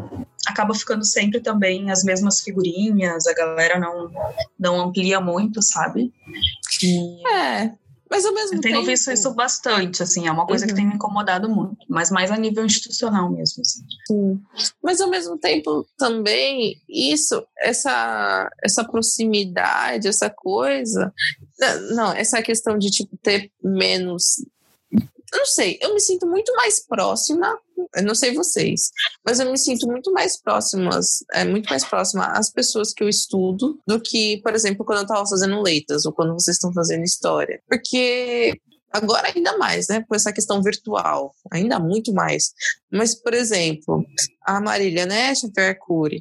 acaba ficando sempre também as mesmas figurinhas, a galera não, não amplia muito, sabe? E É. Mas ao mesmo eu tenho tempo. visto isso bastante, assim, é uma coisa que Uhum. tem me incomodado muito, mas mais a nível institucional mesmo. assim. Sim. Mas ao mesmo tempo também isso, essa essa proximidade, essa coisa, não, não, essa questão de tipo ter menos eu não sei, eu me sinto muito mais próxima, eu não sei vocês, mas eu me sinto muito mais próximas, é muito mais próxima às pessoas que eu estudo do que, por exemplo, quando eu estava fazendo letras ou quando vocês estão fazendo história. Porque agora ainda mais, né, com essa questão virtual, ainda muito mais. Mas, por exemplo, a Marília, né, Xavier Cury.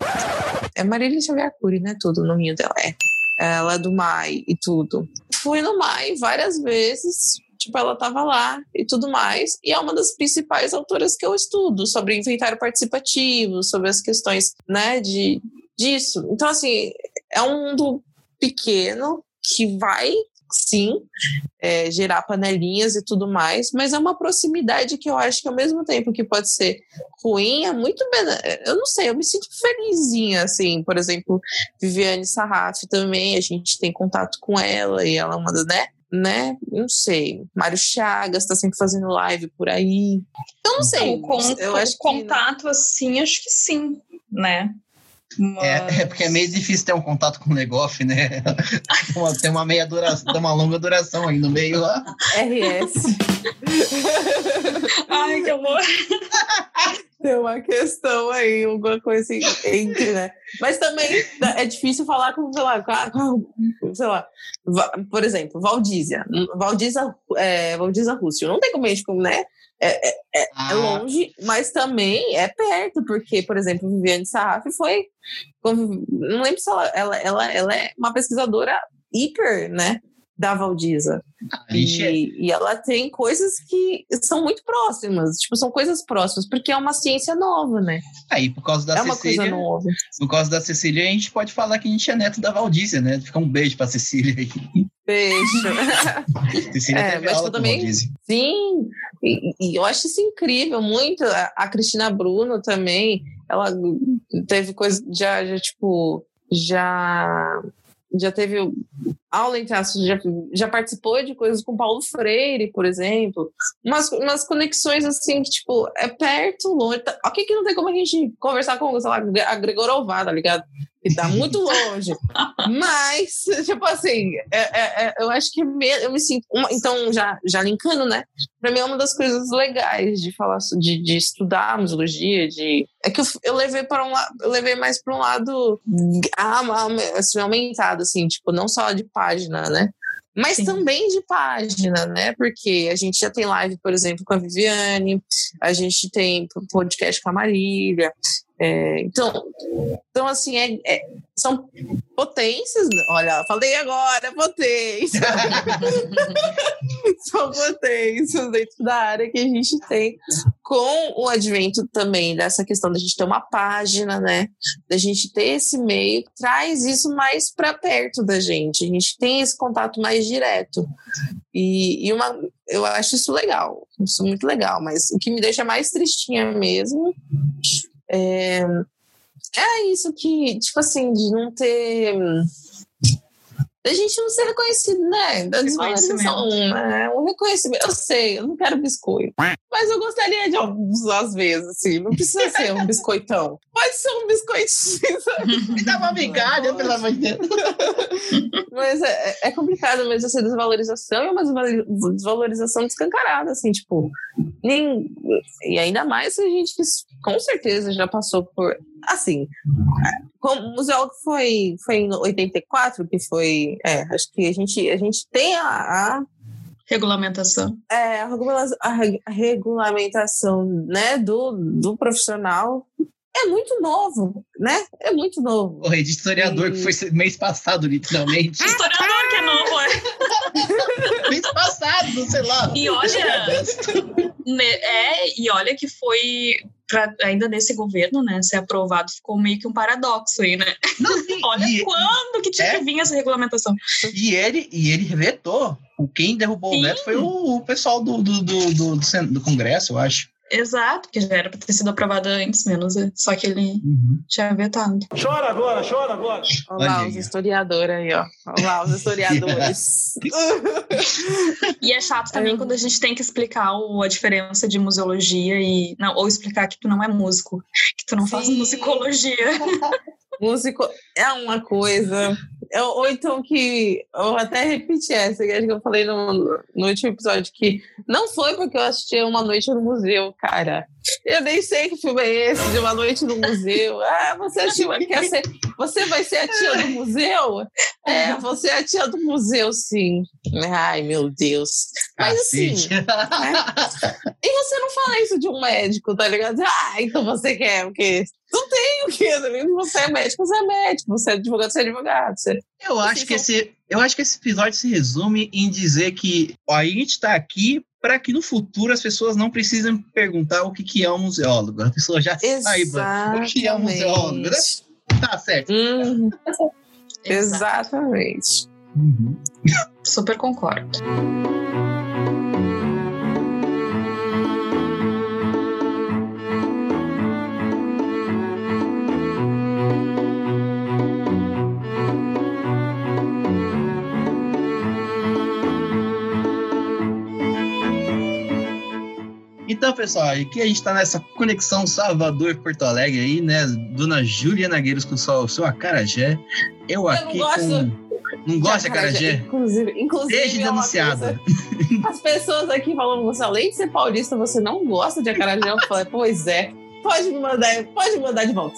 É Marília Xavier Cury, né, tudo, o nominho dela é. Ela é do MAI e tudo. Fui no MAI várias vezes, tipo, ela tava lá e tudo mais. E é uma das principais autoras que eu estudo sobre inventário participativo, sobre as questões, né, de, disso. Então, assim, é um mundo pequeno que vai sim, é, gerar panelinhas e tudo mais, mas é uma proximidade que eu acho que ao mesmo tempo que pode ser ruim, é muito. Eu não sei, eu me sinto felizinha, assim, por exemplo, Viviane Sarraf também, a gente tem contato com ela e ela manda, né? Né? Não sei. Mário Chagas está sempre fazendo live por aí. Eu não sei. Então, eu acho contato, que... assim, acho que sim, né? Mas... É, é, porque é meio difícil ter um contato com o negócio, né? tem uma meia duração, tem uma longa duração aí no meio lá. RS. Ai, que amor. Tem uma questão aí, alguma coisa assim, entre, né? Mas também é difícil falar com, sei lá, com, sei lá, por exemplo, Valdízia. Valdízia, é, Valdízia Rússio. Não tem como a gente, né? É, é, é, ah. é, longe, mas também é perto, porque, por exemplo, Viviane Sarraf foi. Não lembro se ela, ela, ela, ela é uma pesquisadora hiper, né? Da Valdiza. E, é e, ela tem coisas que são muito próximas, tipo, são coisas próximas, porque é uma ciência nova, né? Aí, por causa da é uma Cecília. Coisa nova. Por causa da Cecília, a gente pode falar que a gente é neto da Valdízia, né? Fica um beijo pra Cecília aí. Beijo. Cecília é, teve aula também. Sim, e, e, eu acho isso incrível, muito. A, a Cristina Bruno também, ela teve coisa, já, já tipo, já já teve aula em traços, já, já participou de coisas com Paulo Freire, por exemplo. Umas, umas conexões assim, que, tipo, é perto, longe. Tá, ok que não tem como a gente conversar com, sei lá, a Gregorová, tá ligado? Que tá muito longe. Mas, tipo assim, é, é, é, eu acho que me, eu me sinto. Uma, então, já, já linkando, né? Pra mim é uma das coisas legais de falar, de, de estudar museologia, de. É que eu, eu levei para um eu levei mais para um lado ah, assim, aumentado, assim, tipo, não só de página, né? Mas Sim. também de página, né? Porque a gente já tem live, por exemplo, com a Viviane, a gente tem podcast com a Marília. É, então, então, assim, é, é, são potências. Olha, falei agora, potência. são potências dentro da área que a gente tem com o advento também dessa questão da gente ter uma página, né? Da gente ter esse meio, traz isso mais para perto da gente. A gente tem esse contato mais direto. E, e uma, eu acho isso legal, isso muito legal. Mas o que me deixa mais tristinha mesmo é, é isso que, tipo assim, de não ter da gente não ser reconhecido, né? Da desvalorização, né? Um reconhecimento. Eu sei, eu não quero biscoito. Mas eu gostaria de alguns, às vezes, assim. Não precisa ser um biscoitão. Pode ser um biscoitinho. Me dá uma migalha, pelo amor de Deus. Mas é, é complicado mesmo essa desvalorização e uma desvalorização descancarada, assim, tipo. Nem, e ainda mais se a gente com certeza já passou por. Assim, como o museu foi, foi em 84, que foi. É, acho que a gente, a gente tem a, a regulamentação. É, a, regula a regulamentação né, do, do profissional é muito novo, né? É muito novo. O rei de historiador e... que foi mês passado, literalmente. historiador que é novo, é. mês passado, sei lá. E olha, é, e olha que foi pra, ainda nesse governo, né, ser aprovado, ficou meio que um paradoxo aí, né? Não, sim, Olha e, quando que tinha é, que vir essa regulamentação. E ele, e ele vetou. Quem derrubou sim. o veto foi o, o pessoal do, do, do, do, do Congresso, eu acho. Exato, que já era para ter sido aprovada antes menos, só que ele uhum. tinha vetado. Chora agora, chora agora. Olha lá os historiadores aí, ó. Olha lá os historiadores. e é chato também é. quando a gente tem que explicar o, a diferença de museologia e. Não, ou explicar que tu não é músico, que tu não Sim. faz musicologia. Músico é uma coisa. Ou então que. Eu até repeti essa, que acho que eu falei no, no último episódio, que não foi porque eu assisti Uma Noite no Museu, cara. Eu nem sei que filme é esse, de Uma Noite no Museu. Ah, você assistiu, quer ser. Você vai ser a tia do museu? É, você é a tia do museu, sim. Ai, meu Deus. Mas assim. Né? E você não fala isso de um médico, tá ligado? Ah, então você quer o quê? Não tem o quê? Você é médico, você é médico. Você é advogado, você é advogado. Você... Eu acho, que esse, eu acho que esse episódio se resume em dizer que ó, a gente está aqui para que no futuro as pessoas não precisem perguntar o que, que é um museólogo. A pessoa já saiba o que é um museólogo, né? Tá certo. Hum, exatamente. Uhum. Super concordo. Então, pessoal, aqui a gente está nessa conexão Salvador-Porto Alegre aí, né? Dona Júlia Nagueiros com o seu acarajé. Eu, Eu aqui não gosto com... Não gosta de acarajé? Inclusive, inclusive Seja é denunciada. coisa- As pessoas aqui falam, você além de ser paulista, você não gosta de acarajé. Eu falei, pois é. Pode me mandar, pode me mandar de volta.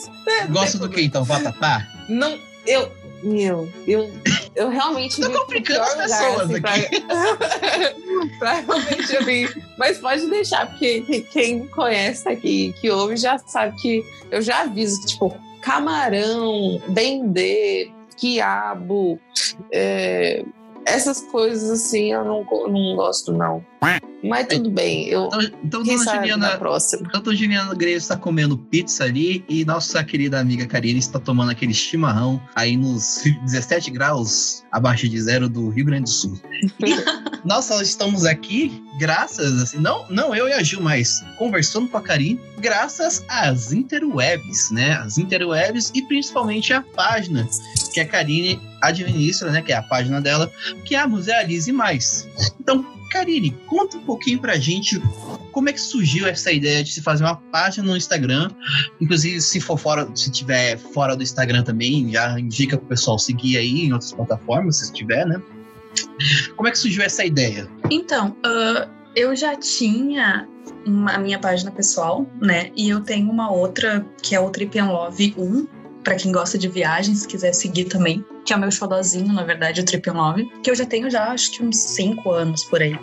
Gosta do que então? Vatapá? Não, eu. Meu, eu, eu realmente. Tô complicando as pessoas assim, Pra, pra realmente ouvir. Mas pode deixar, porque que- quem conhece aqui, que ouve, já sabe que eu já aviso que, tipo, camarão, dendê, quiabo, é, essas coisas assim, eu não, não gosto, não. Mas tudo bem, eu. Então, então Quem Dona Juliana, próxima. então, Dona Juliana Graves está comendo pizza ali e nossa querida amiga Karine está tomando aquele chimarrão aí nos 17 graus abaixo de zero do Rio Grande do Sul. Nós só estamos aqui graças, assim, não, não eu e a Gil, mas conversando com a Karine, graças às interwebs, né? As interwebs e principalmente a página que a Karine administra, né? Que é a página dela, que é a Musealize Mais. Então, Karine, conta um pouquinho pra gente como é que surgiu essa ideia de se fazer uma página no Instagram. Inclusive, se for fora, se tiver fora do Instagram também, já indica pro pessoal seguir aí em outras plataformas, se tiver, né? Como é que surgiu essa ideia? Então, ah, eu já tinha a minha página pessoal, né? E eu tenho uma outra, que é o Trip and Love 1, pra quem gosta de viagens, se quiser seguir também. Que é o meu xodozinho, na verdade, o Trip and Love. Que eu já tenho já, acho que uns 5 anos por aí.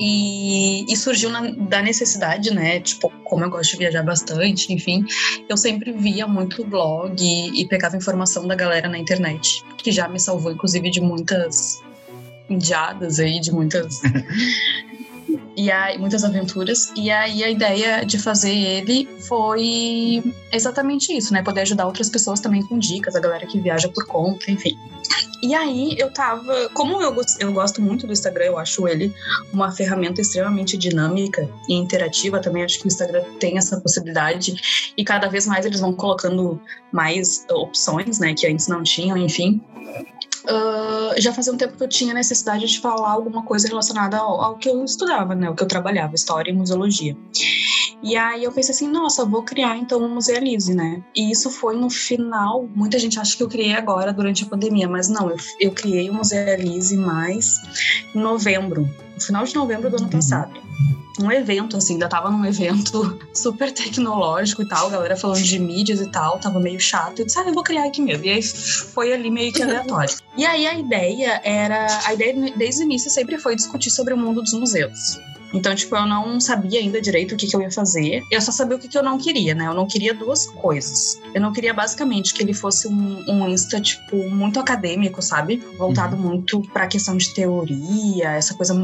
E, e surgiu na- da necessidade, né? Tipo, como eu gosto de viajar bastante, enfim, eu sempre via muito blog e, e pegava informação da galera na internet, que já me salvou, inclusive, de muitas indiadas aí, de muitas. E aí, muitas aventuras. E aí a ideia de fazer ele foi exatamente isso, né? Poder ajudar outras pessoas também com dicas, a galera que viaja por conta, enfim. E aí eu tava. Como eu, eu gosto muito do Instagram, eu acho ele uma ferramenta extremamente dinâmica e interativa também. Acho que o Instagram tem essa possibilidade. E cada vez mais eles vão colocando mais opções, né? Que antes não tinham, enfim. Ah, já fazia um tempo que eu tinha necessidade de falar alguma coisa relacionada ao, ao que eu estudava, né? O que eu trabalhava, história e museologia. E aí eu pensei assim, nossa, vou criar então um Musealize, né? E isso foi no final. Muita gente acha que eu criei agora durante a pandemia, mas não, eu, eu criei o Musealize mais em novembro, no final de novembro do ano passado. Um evento, assim, ainda tava num evento super tecnológico e tal, galera falando de mídias e tal, tava meio chato. Eu disse, ah, eu vou criar aqui mesmo. E aí foi ali meio que aleatório. E aí a ideia era. A ideia desde o início sempre foi discutir sobre o mundo dos museus. Então, tipo, eu não sabia ainda direito o que, que eu ia fazer. Eu só sabia o que, que eu não queria, né? Eu não queria duas coisas. Eu não queria, basicamente, que ele fosse um, um Insta, tipo, muito acadêmico, sabe? Voltado muito pra questão de teoria, essa coisa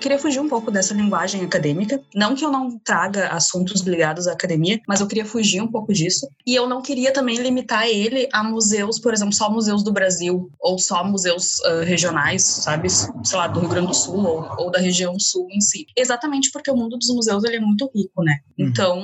queria fugir um pouco dessa linguagem acadêmica. Não que eu não traga assuntos ligados à academia, mas eu queria fugir um pouco disso. E eu não queria também limitar ele a museus, por exemplo, só museus do Brasil, ou só museus ah, regionais, sabe? Sei lá, do Rio Grande do Sul, ou, ou da região sul em si. Exatamente porque o mundo dos museus ele é muito rico, né? Uhum. Então,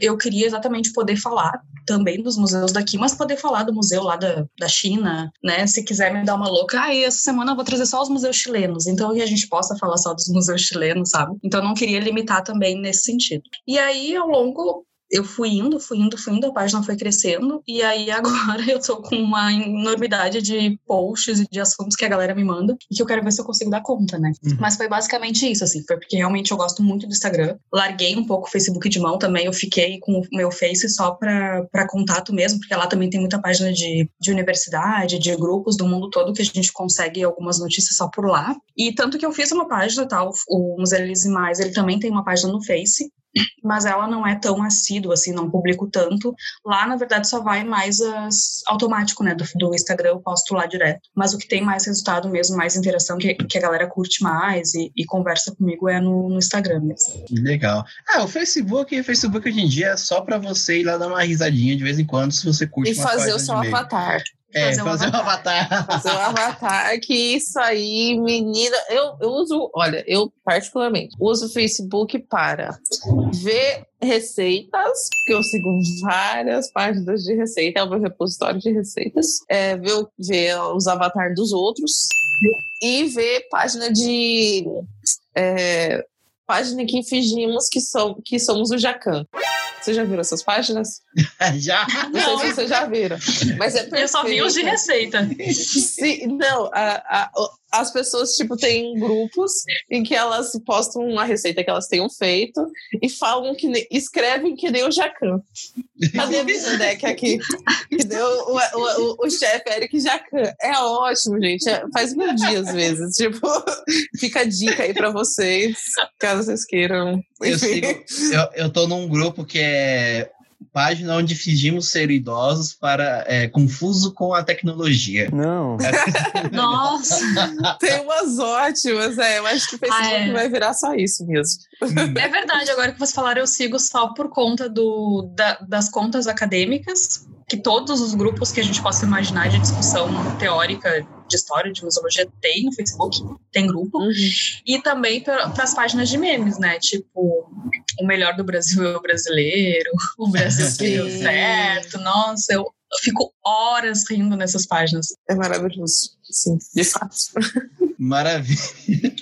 eu queria exatamente poder falar também dos museus daqui, mas poder falar do museu lá da, da China, né? Se quiser me dar uma louca, ah, essa semana eu vou trazer só os museus chilenos, então que a gente possa falar só dos museus chilenos, sabe? Então eu não queria limitar também nesse sentido. E aí, ao longo eu fui indo, fui indo, fui indo, a página foi crescendo, e aí agora eu tô com uma enormidade de posts e de assuntos que a galera me manda, e que eu quero ver se eu consigo dar conta, né? Uhum. Mas foi basicamente isso, assim, foi porque realmente eu gosto muito do Instagram. Larguei um pouco o Facebook de mão também, eu fiquei com o meu Face só pra, pra contato mesmo, porque lá também tem muita página de, de universidade, de grupos do mundo todo, que a gente consegue algumas notícias só por lá. E tanto que eu fiz uma página, tal, o Musealize Mais, ele também tem uma página no Face, mas ela não é tão assídua, assim, não publico tanto. Lá, na verdade, só vai mais as, automático, né, do, do Instagram, eu posto lá direto. Mas o que tem mais resultado mesmo, mais interação, que, que a galera curte mais e, e conversa comigo é no, no, Instagram mesmo. Legal. Ah, o Facebook, o Facebook hoje em dia é só pra você ir lá dar uma risadinha de vez em quando, se você curte E fazer o seu avatar. É, fazer, fazer um avatar. avatar. Fazer um avatar, que isso aí, menina. Eu, eu uso, olha, eu particularmente uso o Facebook para ver receitas, que eu sigo várias páginas de receita, é o meu repositório de receitas, é, ver, ver os avatares dos outros e ver página de. É, página que fingimos que, som, que somos o Jacan. Você já viram essas páginas? já? Não, não, sei se vocês já viram. Mas é perfeito. Eu só vi os de receita. Sim, não, a, a, as pessoas, tipo, têm grupos em que elas postam uma receita que elas tenham feito e falam que ne... escrevem que nem o Jacan. Cadê a minha deck aqui? Que deu o, o, o, o chefe Eric Jacan. É ótimo, gente. É, faz mil dias, às vezes. Tipo, fica a dica aí pra vocês, caso vocês queiram. Eu, sigo, eu, eu tô num grupo que é página onde fingimos ser idosos para é, confuso com a tecnologia. Não. Nossa. Tem umas ótimas, é. Eu acho que o Facebook ah, é. vai virar só isso mesmo. É verdade. Agora que você falaram, eu sigo só por conta do, da, das contas acadêmicas que todos os grupos que a gente possa imaginar de discussão teórica de história, de museologia, tem no Facebook, tem grupo, uhum. e também para as páginas de memes, né? Tipo, o melhor do Brasil é o brasileiro, o Brasil deu certo, nossa, eu, eu fico horas rindo nessas páginas. É maravilhoso, sim, de fato. Maravilha.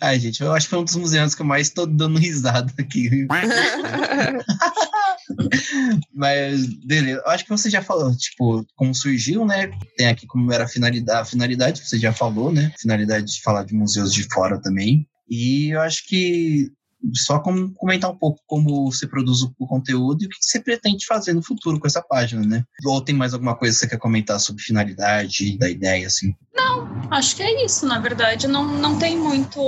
Ai, gente, eu acho que foi um dos museus que eu mais estou dando risada aqui. Mas, beleza. Eu acho que você já falou, tipo, como surgiu, né? Tem aqui como era a finalidade, a finalidade, você já falou, né? Finalidade de falar de museus de fora também. E eu acho que só como comentar um pouco como você produz o conteúdo e o que você pretende fazer no futuro com essa página, né? Ou tem mais alguma coisa que você quer comentar sobre finalidade da ideia, assim? Não, acho que é isso. Na verdade, não, não tem muito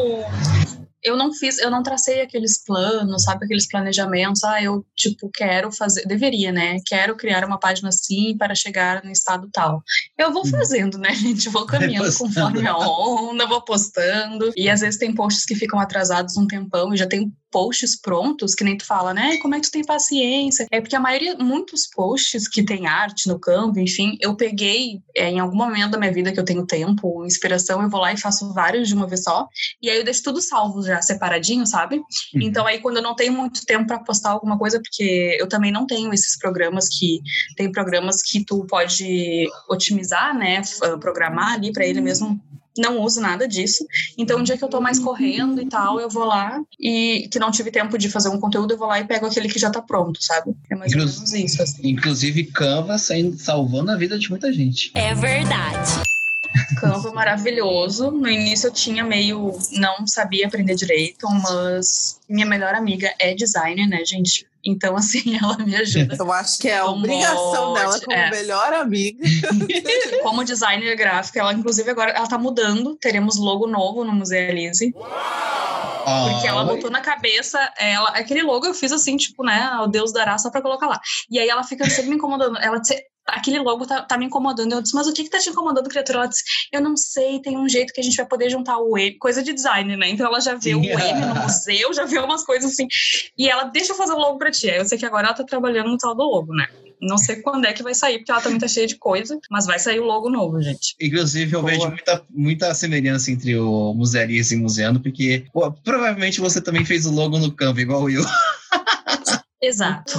eu não fiz, eu não tracei aqueles planos, sabe, aqueles planejamentos, ah, eu, tipo, quero fazer, deveria, né, quero criar uma página assim para chegar no estado tal. Eu vou uhum. fazendo, né, gente, vou caminhando conforme a onda, vou postando, e às vezes tem posts que ficam atrasados um tempão, e já tem posts prontos, que nem tu fala, né? Como é que tu tem paciência? É porque a maioria, muitos posts que tem arte no campo, enfim, eu peguei é, em algum momento da minha vida que eu tenho tempo, inspiração, eu vou lá e faço vários de uma vez só, e aí eu deixo tudo salvo já separadinho, sabe? Uhum. Então aí quando eu não tenho muito tempo para postar alguma coisa, porque eu também não tenho esses programas que tem programas que tu pode otimizar, né? Programar ali para ele mesmo não uso nada disso. Então, um dia que eu tô mais correndo e tal, eu vou lá e que não tive tempo de fazer um conteúdo, eu vou lá e pego aquele que já tá pronto, sabe? É mais Inclu ou menos isso. Assim. Inclusive, Canva saindo, salvando a vida de muita gente. É verdade. Canva maravilhoso. No início eu tinha meio. não sabia aprender direito, mas minha melhor amiga é designer, né, gente? Então, assim, ela me ajuda. Eu acho que é a obrigação dela como é. melhor amiga. como designer gráfica, ela, inclusive, agora ela tá mudando. Teremos logo novo no Museu Elise. Porque ela botou na cabeça, ela, aquele logo eu fiz assim, tipo, né, o Deus dará só pra colocar lá. E aí ela fica sempre me incomodando. Ela, aquele logo tá, tá, me incomodando. Eu disse, mas o que que tá te incomodando, criatura? Ela disse, eu não sei, tem um jeito que a gente vai poder juntar o M, coisa de design, né? Então ela já viu o M no museu, já viu umas coisas assim. E ela, deixa eu fazer o logo pra ti. Eu sei que agora ela tá trabalhando no tal do logo, né? Não sei quando é que vai sair, porque ela também tá cheia de coisa, mas vai sair o logo novo, gente. Inclusive, eu Boa. vejo muita, muita semelhança entre o Musearias e o Museano, porque pô, provavelmente você também fez o logo no Canva, igual eu. Exato.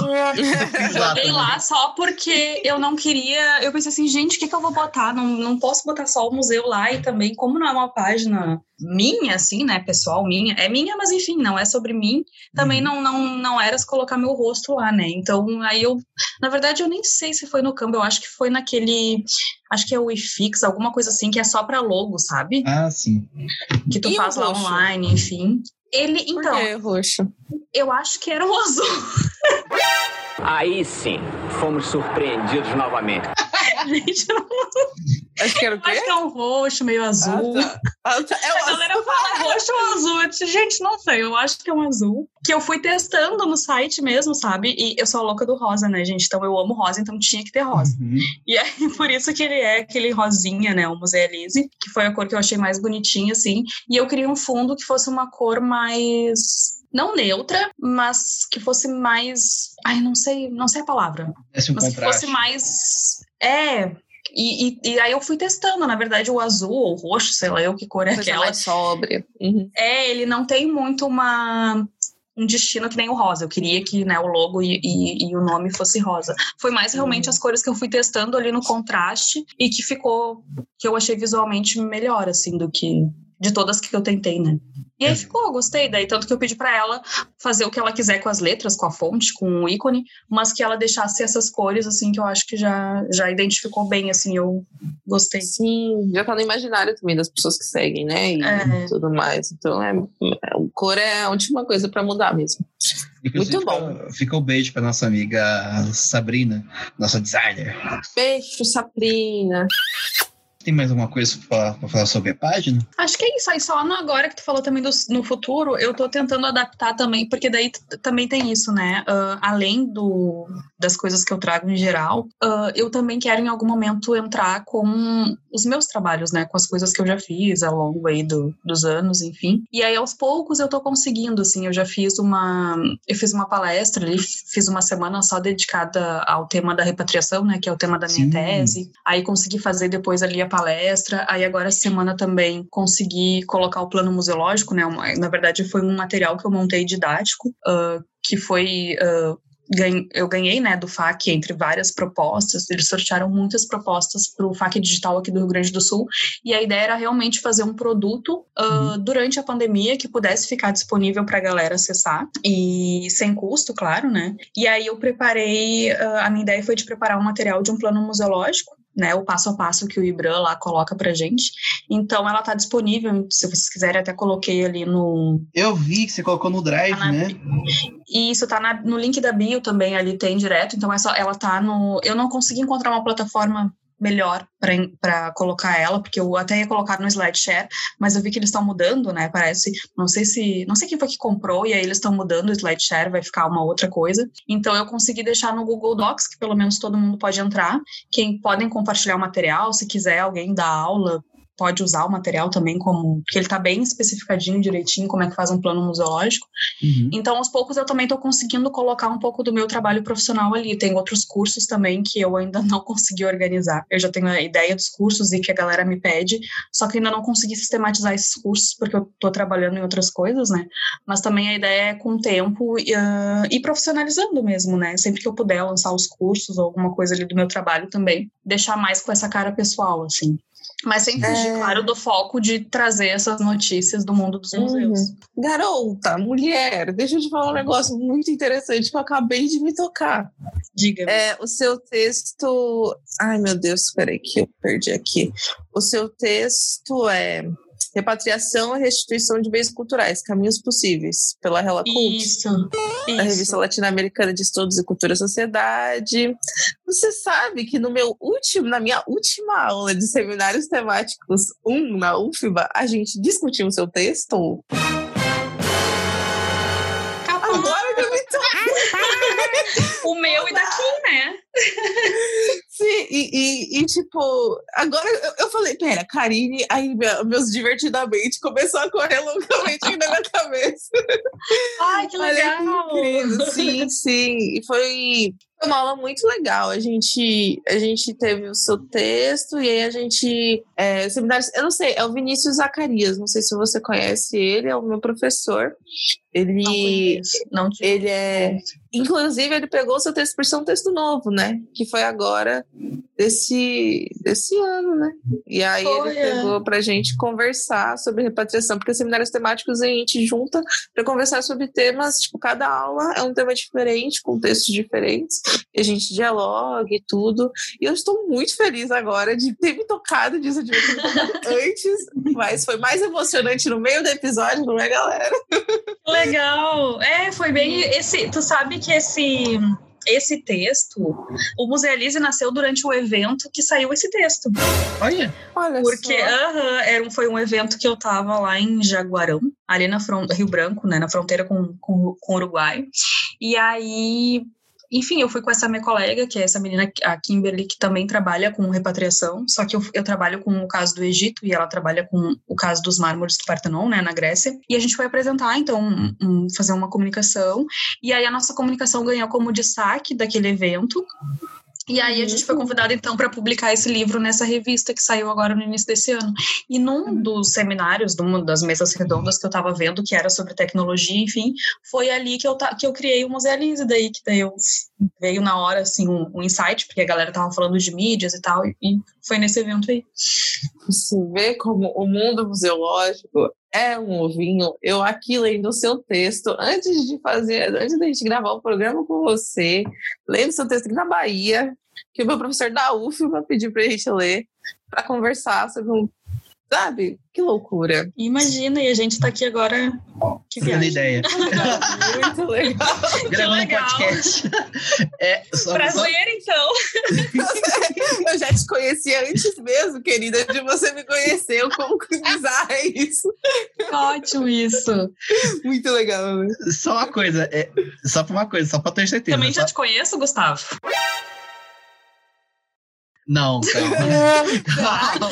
Joguei lá só porque eu não queria. Eu pensei assim, gente, o que, que eu vou botar? Não, não posso botar só o museu lá e também, como não é uma página minha, assim, né, pessoal, minha, é minha, mas enfim, não é sobre mim, também uhum. não, não, não era se colocar meu rosto lá, né? Então, aí eu, na verdade, eu nem sei se foi no Canva, eu acho que foi naquele, acho que é o iFix, alguma coisa assim, que é só para logo, sabe? Ah, sim. Que tu e faz lá online, enfim. Ele, então. Por que roxo? Eu acho que era o azul. Aí sim, fomos surpreendidos novamente. Gente, não... Acho que era o quê? Acho que é um roxo, meio azul. Ah, tá. Ah, tá. É a azul. galera fala roxo ou azul? Eu disse, gente, não sei, eu acho que é um azul. Que eu fui testando no site mesmo, sabe? E eu sou a louca do rosa, né, gente? Então eu amo rosa, então tinha que ter rosa. Uhum. E aí, por isso que ele é aquele rosinha, né? O Museu Elise, que foi a cor que eu achei mais bonitinha, assim. E eu queria um fundo que fosse uma cor mais não neutra, mas que fosse mais. Ai, não sei, não sei a palavra. Esse é um mas que fosse mais. É. E, e, e aí eu fui testando, na verdade, o azul ou o roxo, sei lá eu que cor é Coisa aquela. mais sóbria. Uhum. É, ele não tem muito uma um destino que nem o rosa. Eu queria que né, o logo e, e, e o nome fosse rosa. Foi mais realmente as cores que eu fui testando ali no contraste e que ficou que eu achei visualmente melhor assim do que de todas que eu tentei, né? E aí É. ficou, gostei. Daí, tanto que eu pedi pra ela fazer o que ela quiser com as letras, com a fonte, com o ícone, mas que ela deixasse essas cores, assim, que eu acho que já, já identificou bem, assim, eu gostei. Sim, já tá no imaginário também das pessoas que seguem, né? E É. tudo mais. Então, é, é, o cor é a última coisa pra mudar mesmo. Inclusive, Muito bom. Fica, o beijo pra nossa amiga Sabrina, nossa designer. Beijo, Sabrina. Tem mais alguma coisa pra, pra falar sobre a página? Acho que é isso. Aí só no agora que tu falou também do, no futuro, eu tô tentando adaptar também, porque daí também tem isso, né? Ah, além do, das coisas que eu trago em geral, ah, eu também quero em algum momento entrar com os meus trabalhos, né? Com as coisas que eu já fiz ao longo aí do, dos anos, enfim. E aí aos poucos eu tô conseguindo, assim, eu já fiz uma. Eu fiz uma palestra ali, fiz uma semana só dedicada ao tema da repatriação, né? Que é o tema da minha Sim. tese. Aí consegui fazer depois ali a palestra. Aí agora essa semana também consegui colocar o plano museológico, né? Uma- na verdade foi um material que eu montei didático, ah, que foi ganhei- eu ganhei, né, do FAC entre várias propostas. Eles sortearam muitas propostas para o FAC digital aqui do Rio Grande do Sul. E a ideia era realmente fazer um produto ah, durante a pandemia que pudesse ficar disponível para a galera acessar e sem custo, claro, né? E aí eu preparei, ah, a minha ideia foi de preparar um material de um plano museológico. Né, o passo a passo que o Ibram lá coloca pra gente. Então ela tá disponível, se vocês quiserem, até coloquei ali no, Eu vi que você colocou no Drive, Tá na- né? e isso tá na- no link da bio também, ali tem direto, então é só, ela tá no. Eu não consegui encontrar uma plataforma melhor para colocar ela, porque eu até ia colocar no SlideShare, mas eu vi que eles estão mudando, né? Parece, não sei se, não sei quem foi que comprou e aí eles estão mudando o SlideShare, vai ficar uma outra coisa. Então eu consegui deixar no Google Docs, que pelo menos todo mundo pode entrar, quem podem compartilhar o material, se quiser alguém dar aula, pode usar o material também como, porque ele tá bem especificadinho direitinho como é que faz um plano museológico. Uhum. Então, aos poucos, eu também estou conseguindo colocar um pouco do meu trabalho profissional ali. Tem outros cursos também que eu ainda não consegui organizar. Eu já tenho a ideia dos cursos e que a galera me pede, só que ainda não consegui sistematizar esses cursos porque eu estou trabalhando em outras coisas, né? Mas também a ideia é, com o tempo, uh, ir profissionalizando mesmo, né? Sempre que eu puder lançar os cursos ou alguma coisa ali do meu trabalho também, deixar mais com essa cara pessoal, assim. Mas sem fugir, É. claro, do foco de trazer essas notícias do mundo dos museus. Uhum. Garota, mulher, deixa eu te falar um negócio muito interessante que eu acabei de me tocar. Diga. É, o seu texto. Ai, meu Deus, peraí, que eu perdi aqui. O seu texto é Repatriação e Restituição de Bens Culturais, Caminhos Possíveis, pela Rela Cult, Isso. da Revista. Latino-Americana de Estudos e Cultura e Sociedade. Você sabe que no meu último, na minha última aula de seminários temáticos 1 na UFBA, a gente discutiu o seu texto? O meu e daqui, né? Sim, e, e, e, tipo, agora eu, eu falei, pera, Karine, aí meu- meus divertidamente começou a correr loucamente na minha cabeça. Ai, que legal! Sim, sim. E foi, uma aula muito legal. A gente, a gente teve o seu texto e aí a gente. É, seminários, eu não sei, é o Vinícius Zacarias, não sei se você conhece ele, é o meu professor. Não Ele, conheço. Não ele é. Inclusive, ele pegou o seu texto por ser um texto novo, né? Que foi agora desse, desse ano, né? E aí Foi, ele é. pegou pra gente conversar sobre repatriação, porque seminários temáticos a gente junta para conversar sobre temas, tipo, cada aula é um tema diferente, com textos diferentes, e a gente dialoga e tudo. E eu estou muito feliz agora de ter me tocado disso, de antes, mas foi mais emocionante no meio do episódio, não é, galera? Legal! É, foi bem esse. Tu sabe que esse esse texto, o Musealize nasceu durante o evento que saiu esse texto. Olha, Olha Porque só. aham, era um, foi um evento que eu tava lá em Jaguarão, ali na fronteira, Rio Branco, né, na fronteira com, com, com o Uruguai. E aí, enfim, eu fui com essa minha colega, que é essa menina, a Kimberly, que também trabalha com repatriação, só que eu, eu trabalho com o caso do Egito e ela trabalha com o caso dos mármores do Partenon, né, na Grécia. E a gente foi apresentar, então, um- um- fazer uma comunicação. E aí a nossa comunicação ganhou como destaque daquele evento. E aí a gente foi convidada então para publicar esse livro nessa revista que saiu agora no início desse ano. E num dos seminários, numa das mesas redondas que eu estava vendo, que era sobre tecnologia, enfim, foi ali que eu, que eu criei o Musealize, daí que daí eu veio na hora assim um, um insight, porque a galera tava falando de mídias e tal, e, e foi nesse evento aí. Você vê como o mundo museológico é um ovinho. Eu aqui lendo o seu texto, antes de fazer, antes da gente gravar o programa com você, lendo seu texto aqui na Bahia, que o meu professor da UFBA pediu pra gente ler, para conversar sobre um. Sabe? Que loucura. Imagina, e a gente tá aqui agora. Que viagem. ideia. Muito legal. Gravando um legal. podcast. É, só, só, Prazer, então. Eu já te conhecia antes mesmo, querida, de você me conhecer. Eu bizarro é isso? Ótimo isso. Muito legal. né? só uma coisa, é, só pra uma coisa, só pra ter certeza. Também só- já te conheço, Gustavo. Não, calma.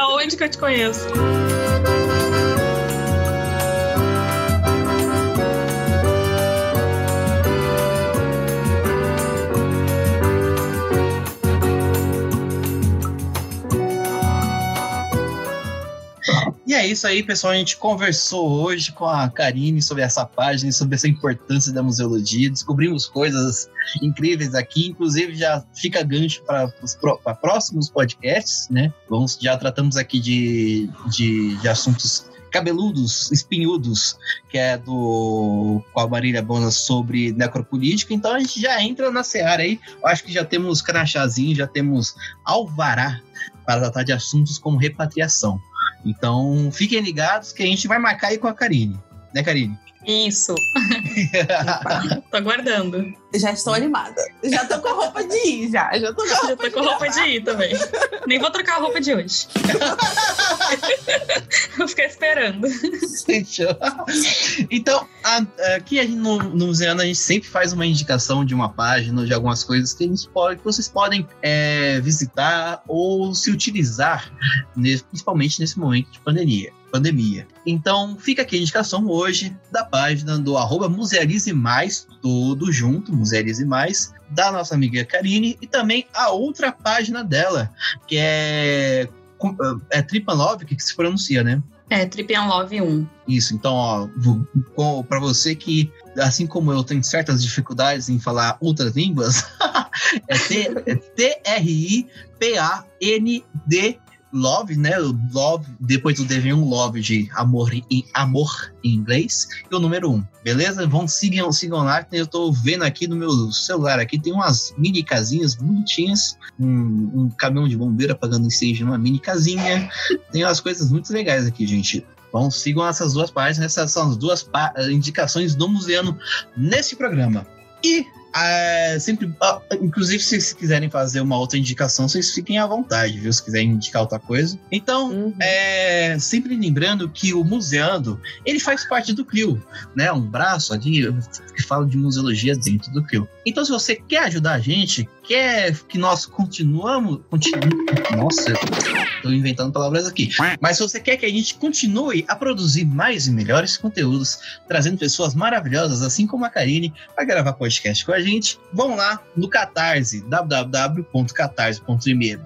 Aonde que eu te conheço? E é isso aí, pessoal. A gente conversou hoje com a Karine sobre essa página, sobre essa importância da museologia. Descobrimos coisas incríveis aqui, inclusive já fica gancho para próximos podcasts, né? Vamos, já tratamos aqui de, de, de assuntos cabeludos, espinhudos, que é do com a Marília Bona sobre necropolítica. Então a gente já entra na seara aí. Eu acho que já temos crachazinho, já temos alvará para tratar de assuntos como repatriação. Então, fiquem ligados que a gente vai marcar aí com a Karine. Né, Karine? Isso. Tô aguardando. Já estou animada. Já tô com roupa de ir, já. Já tô com a Já roupa tô com roupa de ir também. Nem vou trocar a roupa de hoje. Vou ficar esperando. Fechou. Então, a- aqui a gente, no, no Museano a gente sempre faz uma indicação de uma página, de algumas coisas que, a pode, que vocês podem é, visitar ou se utilizar, nesse- principalmente nesse momento de pandemia. Pandemia. Então, fica aqui a indicação hoje da página do arroba Musealize Mais, tudo junto, Musealize Mais, da nossa amiga Karine, e também a outra página dela, que é, é Tripanlove, que se pronuncia, né? É, Trip and Love 1. Isso, então, ó, pra você que, assim como eu, tem certas dificuldades em falar outras línguas, é T- é T-R-I-P-A-N-D Love, né? Love, depois do D vem um Love de amor em, amor em inglês, e o número um, beleza? Vão, sigam, sigam lá, eu tô vendo aqui no meu celular, aqui tem umas mini casinhas bonitinhas, um, um caminhão de bombeiro apagando incêndio numa mini casinha, tem umas coisas muito legais aqui, gente. Então sigam essas duas páginas, essas são as duas indicações do Museano nesse programa. E ah, sempre, ah, inclusive, se vocês quiserem fazer uma outra indicação, vocês fiquem à vontade, viu? Se quiserem indicar outra coisa. Então, Uhum. é, sempre lembrando que o Museando, ele faz parte do CLIO, né? Um braço ali que fala de museologia dentro do CLIO. Então, se você quer ajudar a gente, quer que nós continuamos... Continu... Nossa, tô inventando palavras aqui. Mas se você quer que a gente continue a produzir mais e melhores conteúdos, trazendo pessoas maravilhosas, assim como a Karine, para gravar podcast com a gente, vão lá no Catarse, www.catarse.me.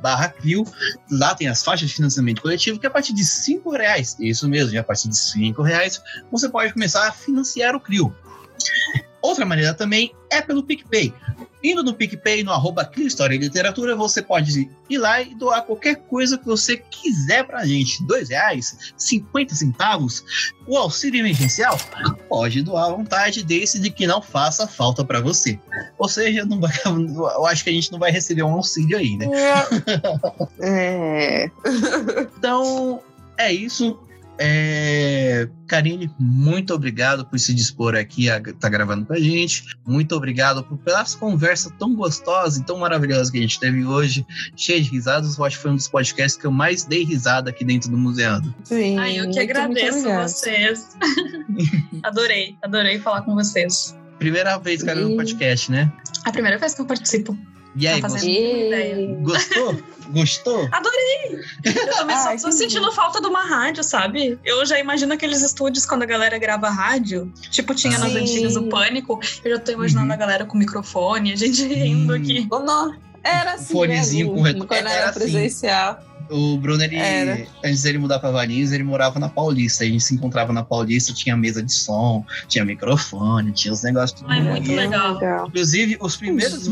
Lá tem as faixas de financiamento coletivo, que a partir de 5 reais, isso mesmo, a partir de 5 reais, você pode começar a financiar o Clio. Outra maneira também é pelo PicPay. Indo no PicPay, no arroba Clio História e Literatura, você pode ir lá e doar qualquer coisa que você quiser pra gente. Dois reais, 50 centavos, o auxílio emergencial, pode doar à vontade, desde que não faça falta pra você. Ou seja, não vai- eu acho que a gente não vai receber um auxílio aí, né? É. Então, é isso. É, Karine, muito obrigado por se dispor aqui a estar tá gravando com a gente. Muito obrigado por, pelas conversas tão gostosas e tão maravilhosas que a gente teve hoje, cheia de risadas. Eu acho que foi um dos podcasts que eu mais dei risada aqui dentro do Museando. Sim. Ai, eu que muito, agradeço muito vocês. adorei, adorei falar com vocês. Primeira vez que eu no podcast, né? A primeira vez que eu participo. E aí, gostou? gostou? Gostou? Adorei! Eu também Ai, só tô sentindo falta de uma rádio, sabe? Eu já imagino aqueles estúdios quando a galera grava rádio. Tipo, tinha Sim. nas antigas o Pânico. Eu já tô imaginando uhum. a galera com microfone, a gente rindo aqui. Oh, não. Era assim. Fonezinho mesmo, com retorno. Quando era, era assim. presencial. Assim. O Bruno, ele, antes dele mudar para Valinhos, ele morava na Paulista. A gente se encontrava na Paulista, tinha mesa de som, tinha microfone, tinha os negócios tudo. É muito legal. Inclusive, os primeiros,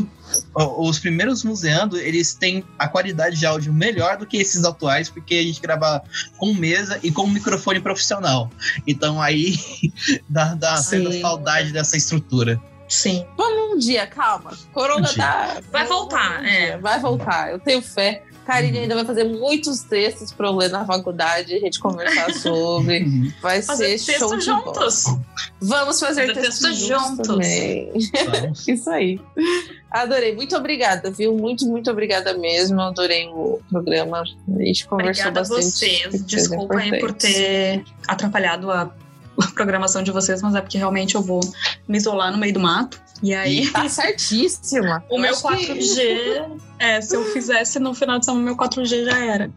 os primeiros museando, eles têm a qualidade de áudio melhor do que esses atuais, porque a gente grava com mesa e com microfone profissional. Então aí dá, dá certa saudade dessa estrutura. Sim. Vamos um dia, calma. Corona um tá. Vai voltar, um é. Vai voltar, eu tenho fé. Karine ainda vai fazer muitos textos para eu ler na faculdade, a gente conversar sobre. Vai fazer ser show de juntos. Bola. Vamos fazer, fazer textos juntos. Também. Isso aí. Adorei. Muito obrigada, viu? Muito, muito obrigada mesmo. Adorei o programa. A gente conversou obrigada bastante. A vocês. Desculpa aí por ter atrapalhado a programação de vocês, mas é porque realmente eu vou me isolar no meio do mato. E aí. Tá certíssima. o meu 4G, que... é, se eu fizesse no final de semana, meu 4G já era.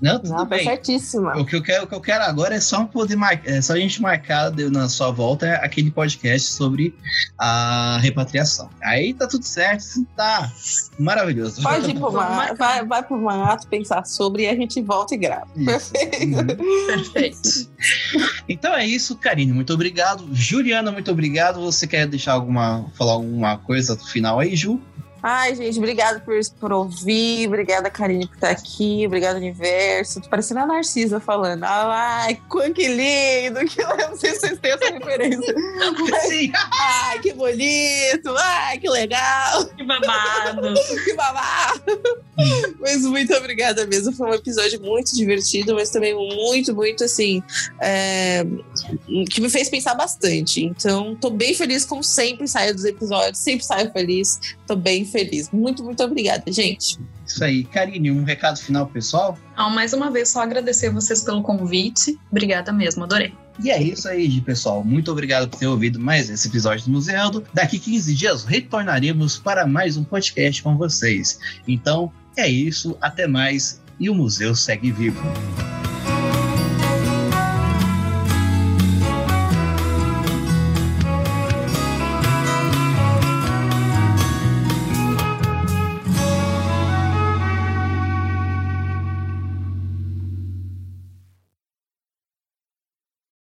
Não, tudo Não, tá bem. certíssima. O que, eu quero, o que eu quero agora é só poder marcar, é só a gente marcar na sua volta aquele podcast sobre a repatriação. Aí tá tudo certo, tá maravilhoso. Pode ir pro mato, vai, vai pro mato, pensar sobre e a gente volta e grava. Isso. Perfeito. Uhum. Perfeito. Então é isso, Karine, muito obrigado. Juliana, muito obrigado. Você quer deixar alguma, falar alguma coisa no final aí, Ju? Ai, gente, obrigada por, por ouvir, obrigada, Karine, por estar aqui, obrigada, Universo. Tô parecendo a Narcisa falando. Ai, que lindo, que não sei se vocês têm essa referência. Sim. Ai, que bonito, ai, que legal. Que babado. que babado. mas muito obrigada mesmo. Foi um episódio muito divertido, mas também muito, muito assim. É, que me fez pensar bastante. Então, tô bem feliz, como sempre saio dos episódios, sempre saio feliz. Tô bem feliz. Muito, muito obrigada, gente. Isso aí. Karine, um recado final pessoal? Ah, mais uma vez, só agradecer vocês pelo convite. Obrigada mesmo, adorei. E é isso aí, pessoal. Muito obrigado por ter ouvido mais esse episódio do Museando. Daqui 15 dias retornaremos para mais um podcast com vocês. Então, é isso. Até mais. E o museu segue vivo.